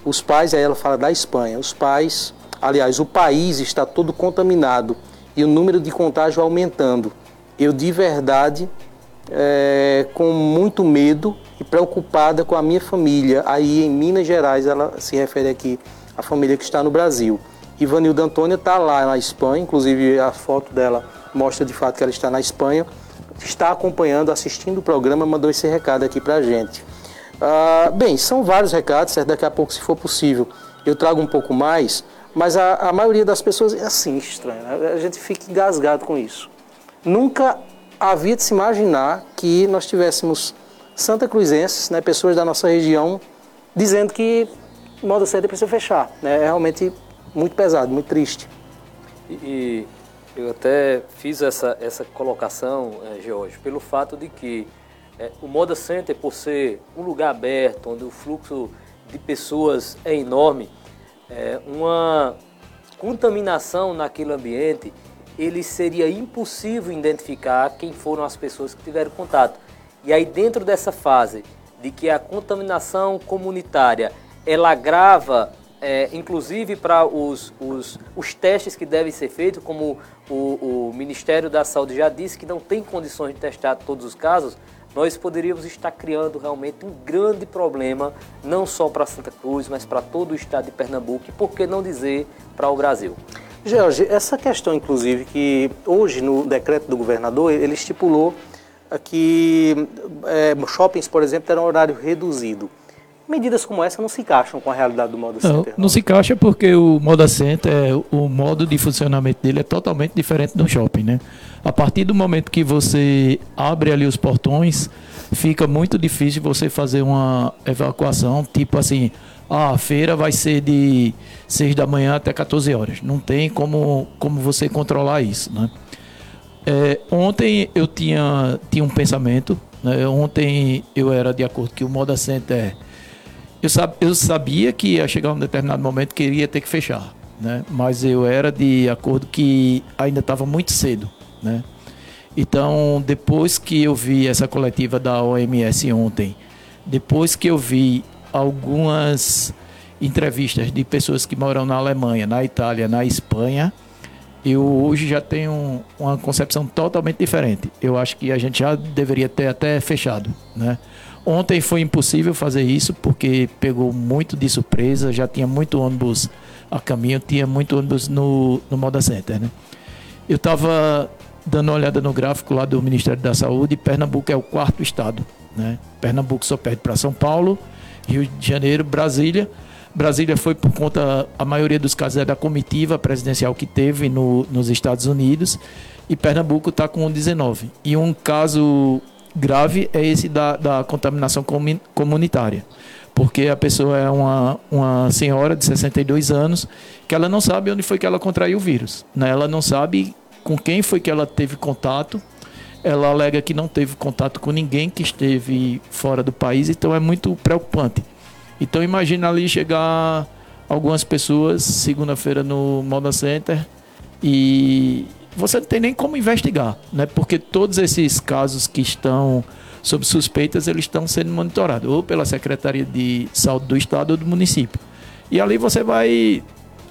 Os pais, aí ela fala da Espanha, os pais, aliás, o país está todo contaminado e o número de contágio aumentando. Eu de verdade, é, com muito medo e preocupada com a minha família, aí em Minas Gerais, ela se refere aqui à família que está no Brasil. Ivanilda Antônia está lá na Espanha, inclusive a foto dela mostra de fato que ela está na Espanha, está acompanhando, assistindo o programa, mandou esse recado aqui para a gente. Ah, bem, são vários recados, certo? daqui a pouco, se for possível, eu trago um pouco mais, mas a, a maioria das pessoas é assim, estranho, né? a gente fica engasgado com isso. Nunca havia de se imaginar que nós tivéssemos Santa Cruzenses, né, pessoas da nossa região, dizendo que o modo certo precisa fechar. Né? É realmente muito pesado, muito triste. E, e eu até fiz essa, essa colocação, George, pelo fato de que eh, o Moda Center, por ser um lugar aberto, onde o fluxo de pessoas é enorme, eh, uma contaminação naquele ambiente, ele seria impossível identificar quem foram as pessoas que tiveram contato. E aí dentro dessa fase de que a contaminação comunitária ela agrava é, inclusive para os, os, os testes que devem ser feitos, como o, o Ministério da Saúde já disse que não tem condições de testar todos os casos, nós poderíamos estar criando realmente um grande problema, não só para Santa Cruz, mas para todo o estado de Pernambuco e, por que não dizer, para o Brasil. Jorge, essa questão, inclusive, que hoje no decreto do governador, ele estipulou que é, shoppings, por exemplo, terão horário reduzido. Medidas como essa não se encaixam com a realidade do Moda Center? Não, não se encaixa porque o Moda Center, o modo de funcionamento dele é totalmente diferente do shopping, né? A partir do momento que você abre ali os portões, fica muito difícil você fazer uma evacuação, tipo assim, ah, a feira vai ser de 6 da manhã até 14 horas. Não tem como, como você controlar isso, né? É, ontem eu tinha, tinha um pensamento, né? ontem eu era de acordo que o Moda Center eu, eu sabia que ia chegar um determinado momento que iria ter que fechar, né? Mas eu era de acordo que ainda estava muito cedo, né? Então, depois que eu vi essa coletiva da OMS ontem, depois que eu vi algumas entrevistas de pessoas que moram na Alemanha, na Itália, na Espanha, eu hoje já tenho uma concepção totalmente diferente. Eu acho que a gente já deveria ter até fechado, né? Ontem foi impossível fazer isso porque pegou muito de surpresa, já tinha muito ônibus a caminho, tinha muito ônibus no, no Moda Center, né? Eu estava dando uma olhada no gráfico lá do Ministério da Saúde, Pernambuco é o quarto estado, né? Pernambuco só perde para São Paulo, Rio de Janeiro, Brasília. Brasília foi por conta, a maioria dos casos é da comitiva presidencial que teve no, nos Estados Unidos, e Pernambuco está com 19. E um caso grave é esse da, da contaminação comunitária. Porque a pessoa é uma, uma senhora de 62 anos que ela não sabe onde foi que ela contraiu o vírus. Né? Ela não sabe com quem foi que ela teve contato. Ela alega que não teve contato com ninguém que esteve fora do país, então é muito preocupante. Então imagina ali chegar algumas pessoas segunda-feira no Moda Center e você não tem nem como investigar, né? Porque todos esses casos que estão sob suspeitas, eles estão sendo monitorados ou pela Secretaria de Saúde do Estado ou do município. E ali você vai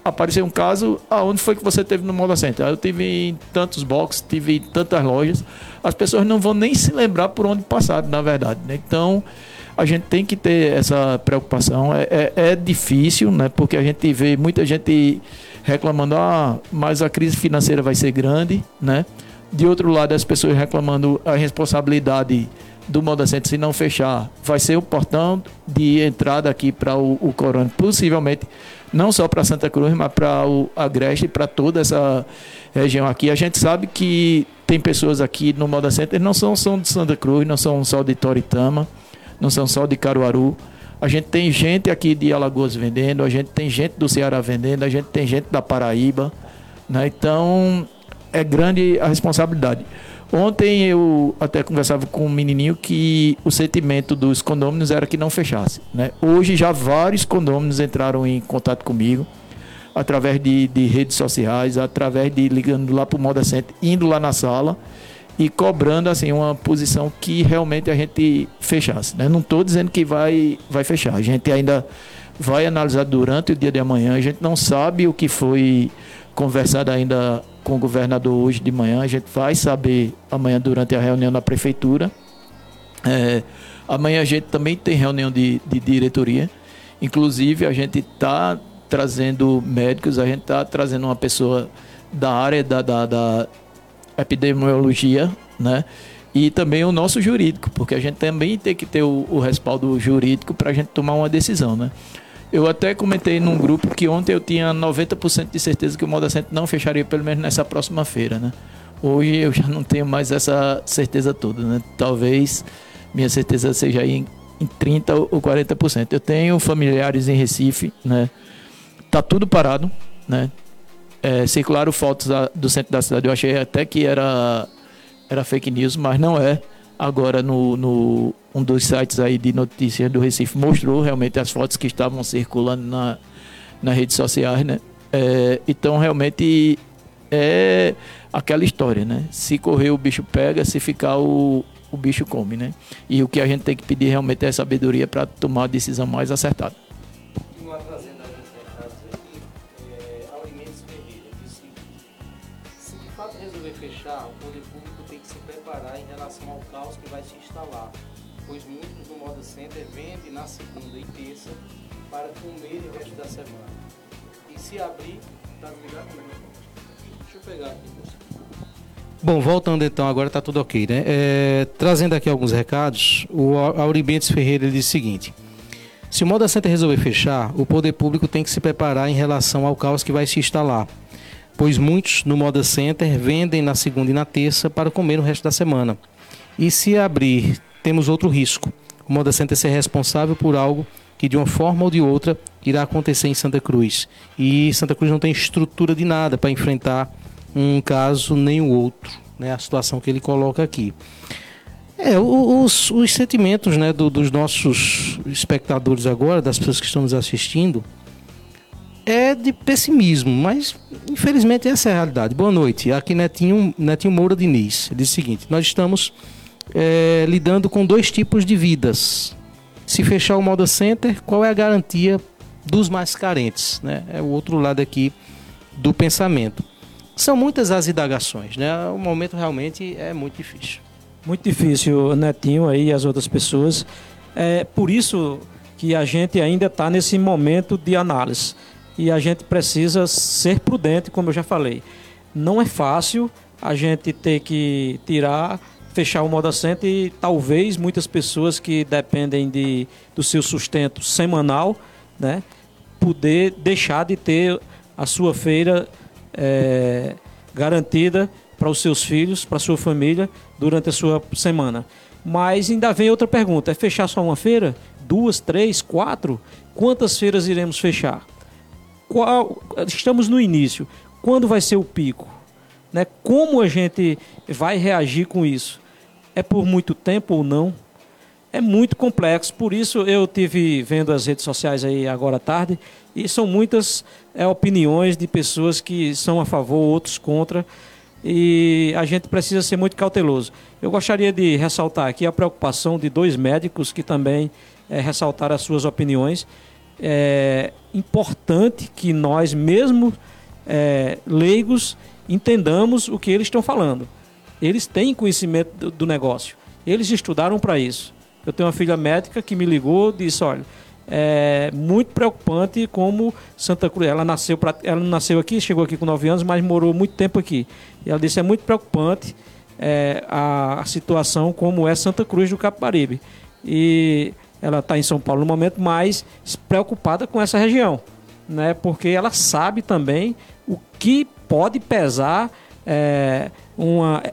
aparecer um caso, aonde foi que você teve no Moda Center? Eu tive em tantos boxes, tive em tantas lojas. As pessoas não vão nem se lembrar por onde passaram, na verdade. Né? Então, a gente tem que ter essa preocupação. É, é, é, difícil, né? Porque a gente vê muita gente reclamando, ah, mas a crise financeira vai ser grande, né? De outro lado, as pessoas reclamando a responsabilidade do Moda Center, se não fechar, vai ser o portão de entrada aqui para o, o Corona, possivelmente não só para Santa Cruz, mas para o Agreste e para toda essa região aqui. A gente sabe que tem pessoas aqui no Moda Center, não são só de Santa Cruz, não são só de Toritama, não são só de Caruaru. A gente tem gente aqui de Alagoas vendendo, a gente tem gente do Ceará vendendo, a gente tem gente da Paraíba. Né? Então, é grande a responsabilidade. Ontem eu até conversava com um menininho que o sentimento dos condôminos era que não fechasse. Né? Hoje já vários condôminos entraram em contato comigo através de, de redes sociais, através de ligando lá para o Moda Center, indo lá na sala e cobrando assim uma posição que realmente a gente fechasse. Né? Não estou dizendo que vai, vai fechar. A gente ainda vai analisar durante o dia de amanhã. A gente não sabe o que foi conversado ainda com o governador hoje de manhã. A gente vai saber amanhã durante a reunião na prefeitura. É, amanhã a gente também tem reunião de, de diretoria. Inclusive, a gente está trazendo médicos, a gente está trazendo uma pessoa da área da, da, da epidemiologia, né? E também o nosso jurídico, porque a gente também tem que ter o, o respaldo jurídico para a gente tomar uma decisão, né? Eu até comentei num grupo que ontem eu tinha 90% de certeza que o Moda Center não fecharia pelo menos nessa próxima feira, né? Hoje eu já não tenho mais essa certeza toda, né? Talvez minha certeza seja aí em, em 30 ou 40%. Eu tenho familiares em Recife, né? Tá tudo parado, né? É, circularam fotos do centro da cidade. Eu achei até que era, era fake news, mas não é agora no, no, um dos sites aí de notícias do Recife mostrou realmente as fotos que estavam circulando na, nas redes sociais, né? É, então realmente é aquela história, né? Se correr o bicho pega, se ficar o, o bicho come, né? E o que a gente tem que pedir realmente é sabedoria para tomar a decisão mais acertada. Semana. E se abrir, está desligado Deixa eu pegar aqui. Bom, voltando então, agora está tudo ok, né? É, trazendo aqui alguns recados, o Auribentes Ferreira diz o seguinte: se o Moda Center resolver fechar, o poder público tem que se preparar em relação ao caos que vai se instalar, pois muitos no Moda Center vendem na segunda e na terça para comer o resto da semana. E se abrir, temos outro risco: o Moda Center ser responsável por algo que de uma forma ou de outra irá acontecer em Santa Cruz. E Santa Cruz não tem estrutura de nada para enfrentar um caso nem o outro, né? A situação que ele coloca aqui. É, os, os sentimentos né, do, dos nossos espectadores agora, das pessoas que estão nos assistindo, é de pessimismo, mas infelizmente essa é a realidade. Boa noite. Aqui Netinho, Netinho Moura Diniz. Diz o seguinte: nós estamos é, lidando com dois tipos de vidas. Se fechar o Moda Center, qual é a garantia dos mais carentes? Né? É o outro lado aqui do pensamento. São muitas as indagações, né? O momento realmente é muito difícil. Muito difícil, Netinho aí e as outras pessoas. É por isso que a gente ainda está nesse momento de análise. E a gente precisa ser prudente, como eu já falei. Não é fácil a gente ter que tirar fechar o Moda Center e talvez muitas pessoas que dependem de, do seu sustento semanal, né, poder deixar de ter a sua feira é, garantida para os seus filhos, para a sua família durante a sua semana. Mas ainda vem outra pergunta: é fechar só uma feira? Duas, três, quatro? Quantas feiras iremos fechar? Qual, estamos no início. Quando vai ser o pico? Né? Como a gente vai reagir com isso? É por muito tempo ou não? É muito complexo, por isso eu tive vendo as redes sociais aí agora à tarde e são muitas é, opiniões de pessoas que são a favor, outros contra e a gente precisa ser muito cauteloso. Eu gostaria de ressaltar aqui a preocupação de dois médicos que também é, ressaltaram as suas opiniões. é importante que nós, mesmo é, leigos, entendamos o que eles estão falando. Eles têm conhecimento do, do negócio. Eles estudaram para isso. Eu tenho uma filha médica que me ligou disse: olha, é muito preocupante como Santa Cruz. Ela nasceu, pra, ela nasceu aqui, chegou aqui com 9 anos, mas morou muito tempo aqui. E ela disse: é muito preocupante é, a, a, situação como é Santa Cruz do Capibaribe. E ela está em São Paulo no momento, mas preocupada com essa região, né? Porque ela sabe também o que pode pesar é, uma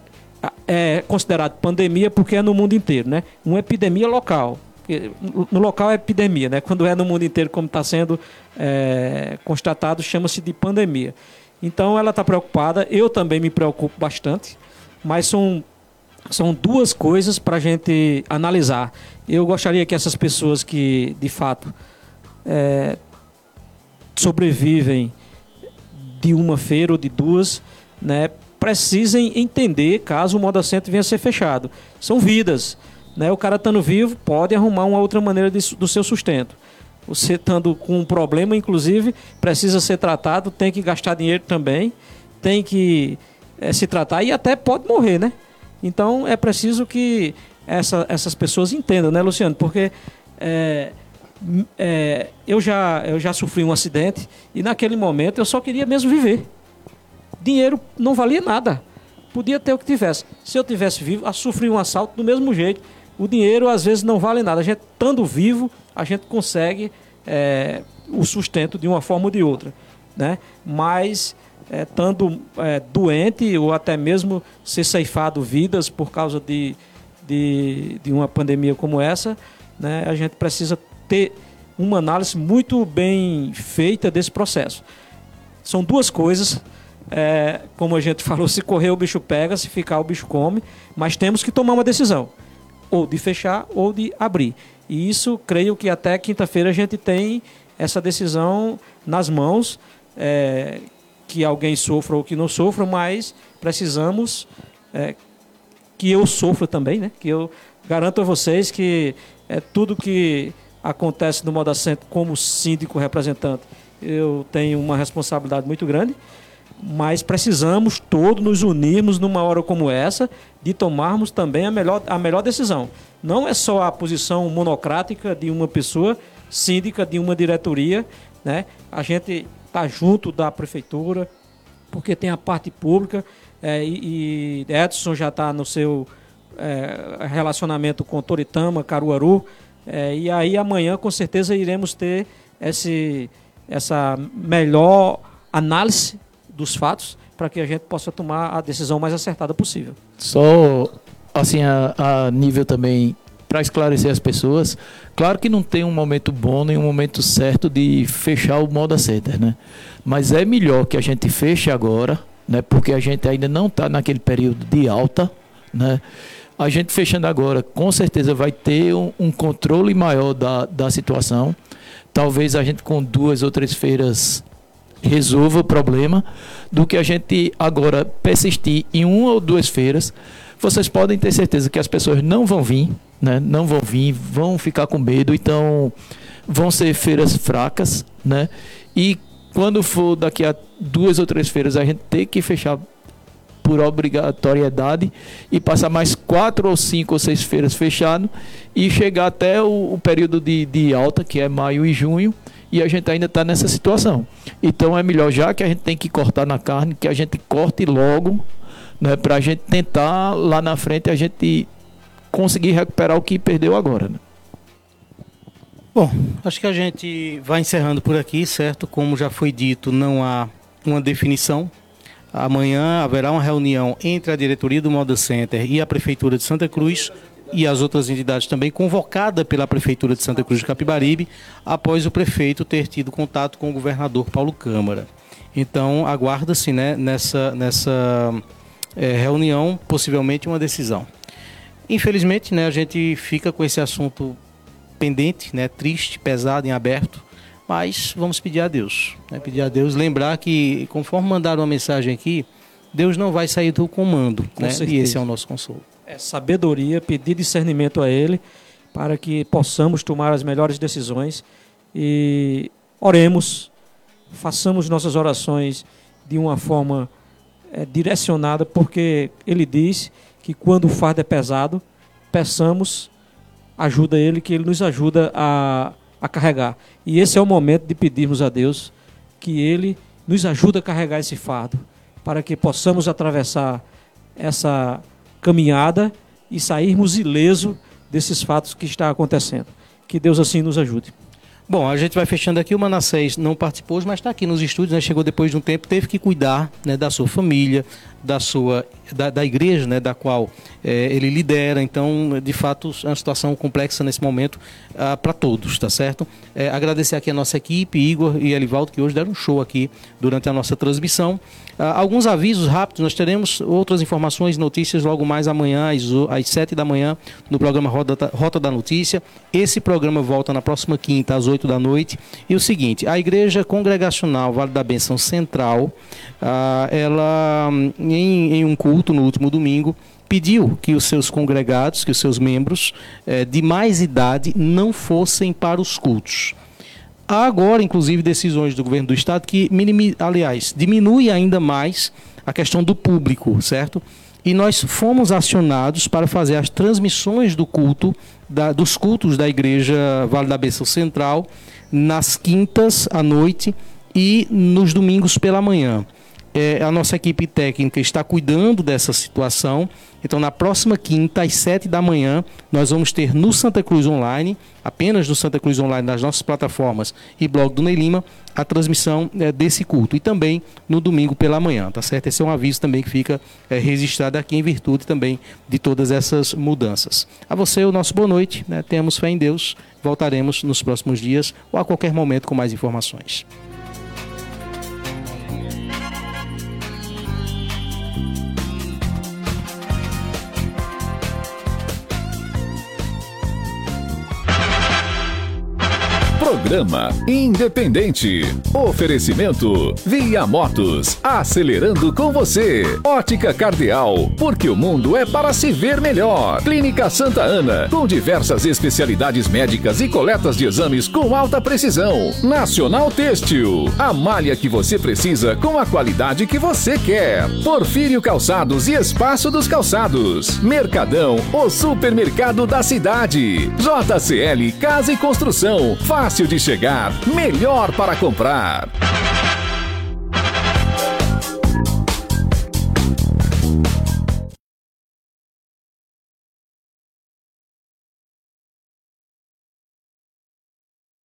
é considerado pandemia porque é no mundo inteiro, né? Uma epidemia local. No local é epidemia, né? Quando é no mundo inteiro, como está sendo é, constatado, chama-se de pandemia. Então ela está preocupada, eu também me preocupo bastante, mas são, são duas coisas para a gente analisar. Eu gostaria que essas pessoas que, de fato, é, sobrevivem de uma feira ou de duas, né, precisem entender caso o modo assento venha a ser fechado. São vidas. Né? O cara estando vivo pode arrumar uma outra maneira de, do seu sustento. Você estando com um problema, inclusive, precisa ser tratado, tem que gastar dinheiro também, tem que é, se tratar e até pode morrer, né? Então é preciso que essa, essas pessoas entendam, né, Luciano? Porque é, é, eu, já, eu já sofri um acidente e naquele momento eu só queria mesmo viver dinheiro não valia nada. Podia ter o que tivesse. Se eu tivesse vivo, a sofrer um assalto do mesmo jeito. O dinheiro às vezes não vale nada. A gente, estando vivo, a gente consegue é, o sustento de uma forma ou de outra. Né? Mas, é, estando é, doente ou até mesmo ser ceifado vidas por causa de, de, de uma pandemia como essa, né, a gente precisa ter uma análise muito bem feita desse processo. São duas coisas é, como a gente falou, se correr o bicho pega, se ficar o bicho come, mas temos que tomar uma decisão, ou de fechar ou de abrir. E isso, creio que até quinta-feira a gente tem essa decisão nas mãos, é, que alguém sofra ou que não sofra, mas precisamos é, que eu sofra também, né? Que eu garanto a vocês que é, tudo que acontece no Moda Centro como síndico representante, eu tenho uma responsabilidade muito grande mas precisamos todos nos unirmos numa hora como essa de tomarmos também a melhor, a melhor decisão. Não é só a posição monocrática de uma pessoa, síndica de uma diretoria, né? A gente está junto da prefeitura, porque tem a parte pública é, e, e, Edson já está no seu é, relacionamento com Toritama, Caruaru, é, e aí amanhã com certeza iremos ter esse, essa melhor análise dos fatos para que a gente possa tomar a decisão mais acertada possível. Só assim a, a nível também para esclarecer as pessoas, claro que não tem um momento bom nem um momento certo de fechar o moda center, né? Mas é melhor que a gente feche agora, né? Porque a gente ainda não está naquele período de alta, né? A gente fechando agora, com certeza vai ter um, um controle maior da, da situação. Talvez a gente com duas ou três feiras resolva o problema, do que a gente agora persistir em uma ou duas feiras. Vocês podem ter certeza que as pessoas não vão vir, né? não vão vir, vão ficar com medo, então vão ser feiras fracas, né? E quando for daqui a duas ou três feiras, a gente tem que fechar por obrigatoriedade e passar mais quatro ou cinco ou seis feiras fechado e chegar até o, o período de, de alta, que é maio e junho, e a gente ainda está nessa situação. Então é melhor, já que a gente tem que cortar na carne, que a gente corte logo, né, para a gente tentar lá na frente a gente conseguir recuperar o que perdeu agora. Né? Bom, acho que a gente vai encerrando por aqui, certo? Como já foi dito, não há uma definição. Amanhã haverá uma reunião entre a diretoria do Moda Center e a Prefeitura de Santa Cruz e as outras entidades também, convocada pela Prefeitura de Santa Cruz de Capibaribe, após o prefeito ter tido contato com o governador Paulo Câmara. Então, aguarda-se né, nessa, nessa é, reunião, possivelmente, uma decisão. Infelizmente, né, a gente fica com esse assunto pendente, né, triste, pesado, em aberto, mas vamos pedir a Deus. Né, pedir a Deus, lembrar que, conforme mandaram uma mensagem aqui, Deus não vai sair do comando, né, e esse é o nosso consolo é, sabedoria, pedir discernimento a Ele para que possamos tomar as melhores decisões E oremos, façamos nossas orações de uma forma é, direcionada, porque ele diz que quando o fardo é pesado, peçamos ajuda ele, que ele nos ajuda a, a carregar. E esse é o momento de pedirmos a Deus que ele nos ajude a carregar esse fardo, para que possamos atravessar essa caminhada e sairmos ileso desses fatos que está acontecendo. Que Deus assim nos ajude. Bom, a gente vai fechando aqui. O Manassés não participou, mas está aqui nos estúdios, né? chegou depois de um tempo, teve que cuidar né, da sua família, da sua da, da igreja, né, da qual é, ele lidera. Então, de fato, é uma situação complexa nesse momento ah, para todos, tá certo? É, agradecer aqui a nossa equipe, Igor e Elivaldo, que hoje deram um show aqui durante a nossa transmissão. Ah, alguns avisos rápidos, nós teremos outras informações, notícias logo mais amanhã, às, às 7 da manhã, no programa Rota, Rota da Notícia. Esse programa volta na próxima quinta, às 8 da noite. E o seguinte, a Igreja Congregacional Vale da Benção Central, ah, ela em, em um culto no último domingo, pediu que os seus congregados, que os seus membros eh, de mais idade não fossem para os cultos. Há agora, inclusive, decisões do governo do estado que, aliás, diminui ainda mais a questão do público, certo? E nós fomos acionados para fazer as transmissões do culto, da, dos cultos da Igreja Vale da Benção Central, nas quintas à noite e nos domingos pela manhã é, a nossa equipe técnica está cuidando dessa situação. Então, na próxima quinta, às sete da manhã, nós vamos ter no Santa Cruz Online, apenas no Santa Cruz Online, nas nossas plataformas e blog do Ney Lima, a transmissão é, desse culto. E também no domingo pela manhã, tá certo? Esse é um aviso também que fica é, registrado aqui em virtude também de todas essas mudanças. A você, o nosso boa noite. Né? Temos fé em Deus. Voltaremos nos próximos dias ou a qualquer momento com mais informações. Programa Independente. Oferecimento Via Motos. Acelerando com você. Ótica Cardeal. Porque o mundo é para se ver melhor. Clínica Santa Ana. Com diversas especialidades médicas e coletas de exames com alta precisão. Nacional Têxtil. A malha que você precisa com a qualidade que você quer. Porfírio Calçados e Espaço dos Calçados. Mercadão, o supermercado da cidade. JCL Casa e Construção. Fácil fácil de chegar, melhor para comprar.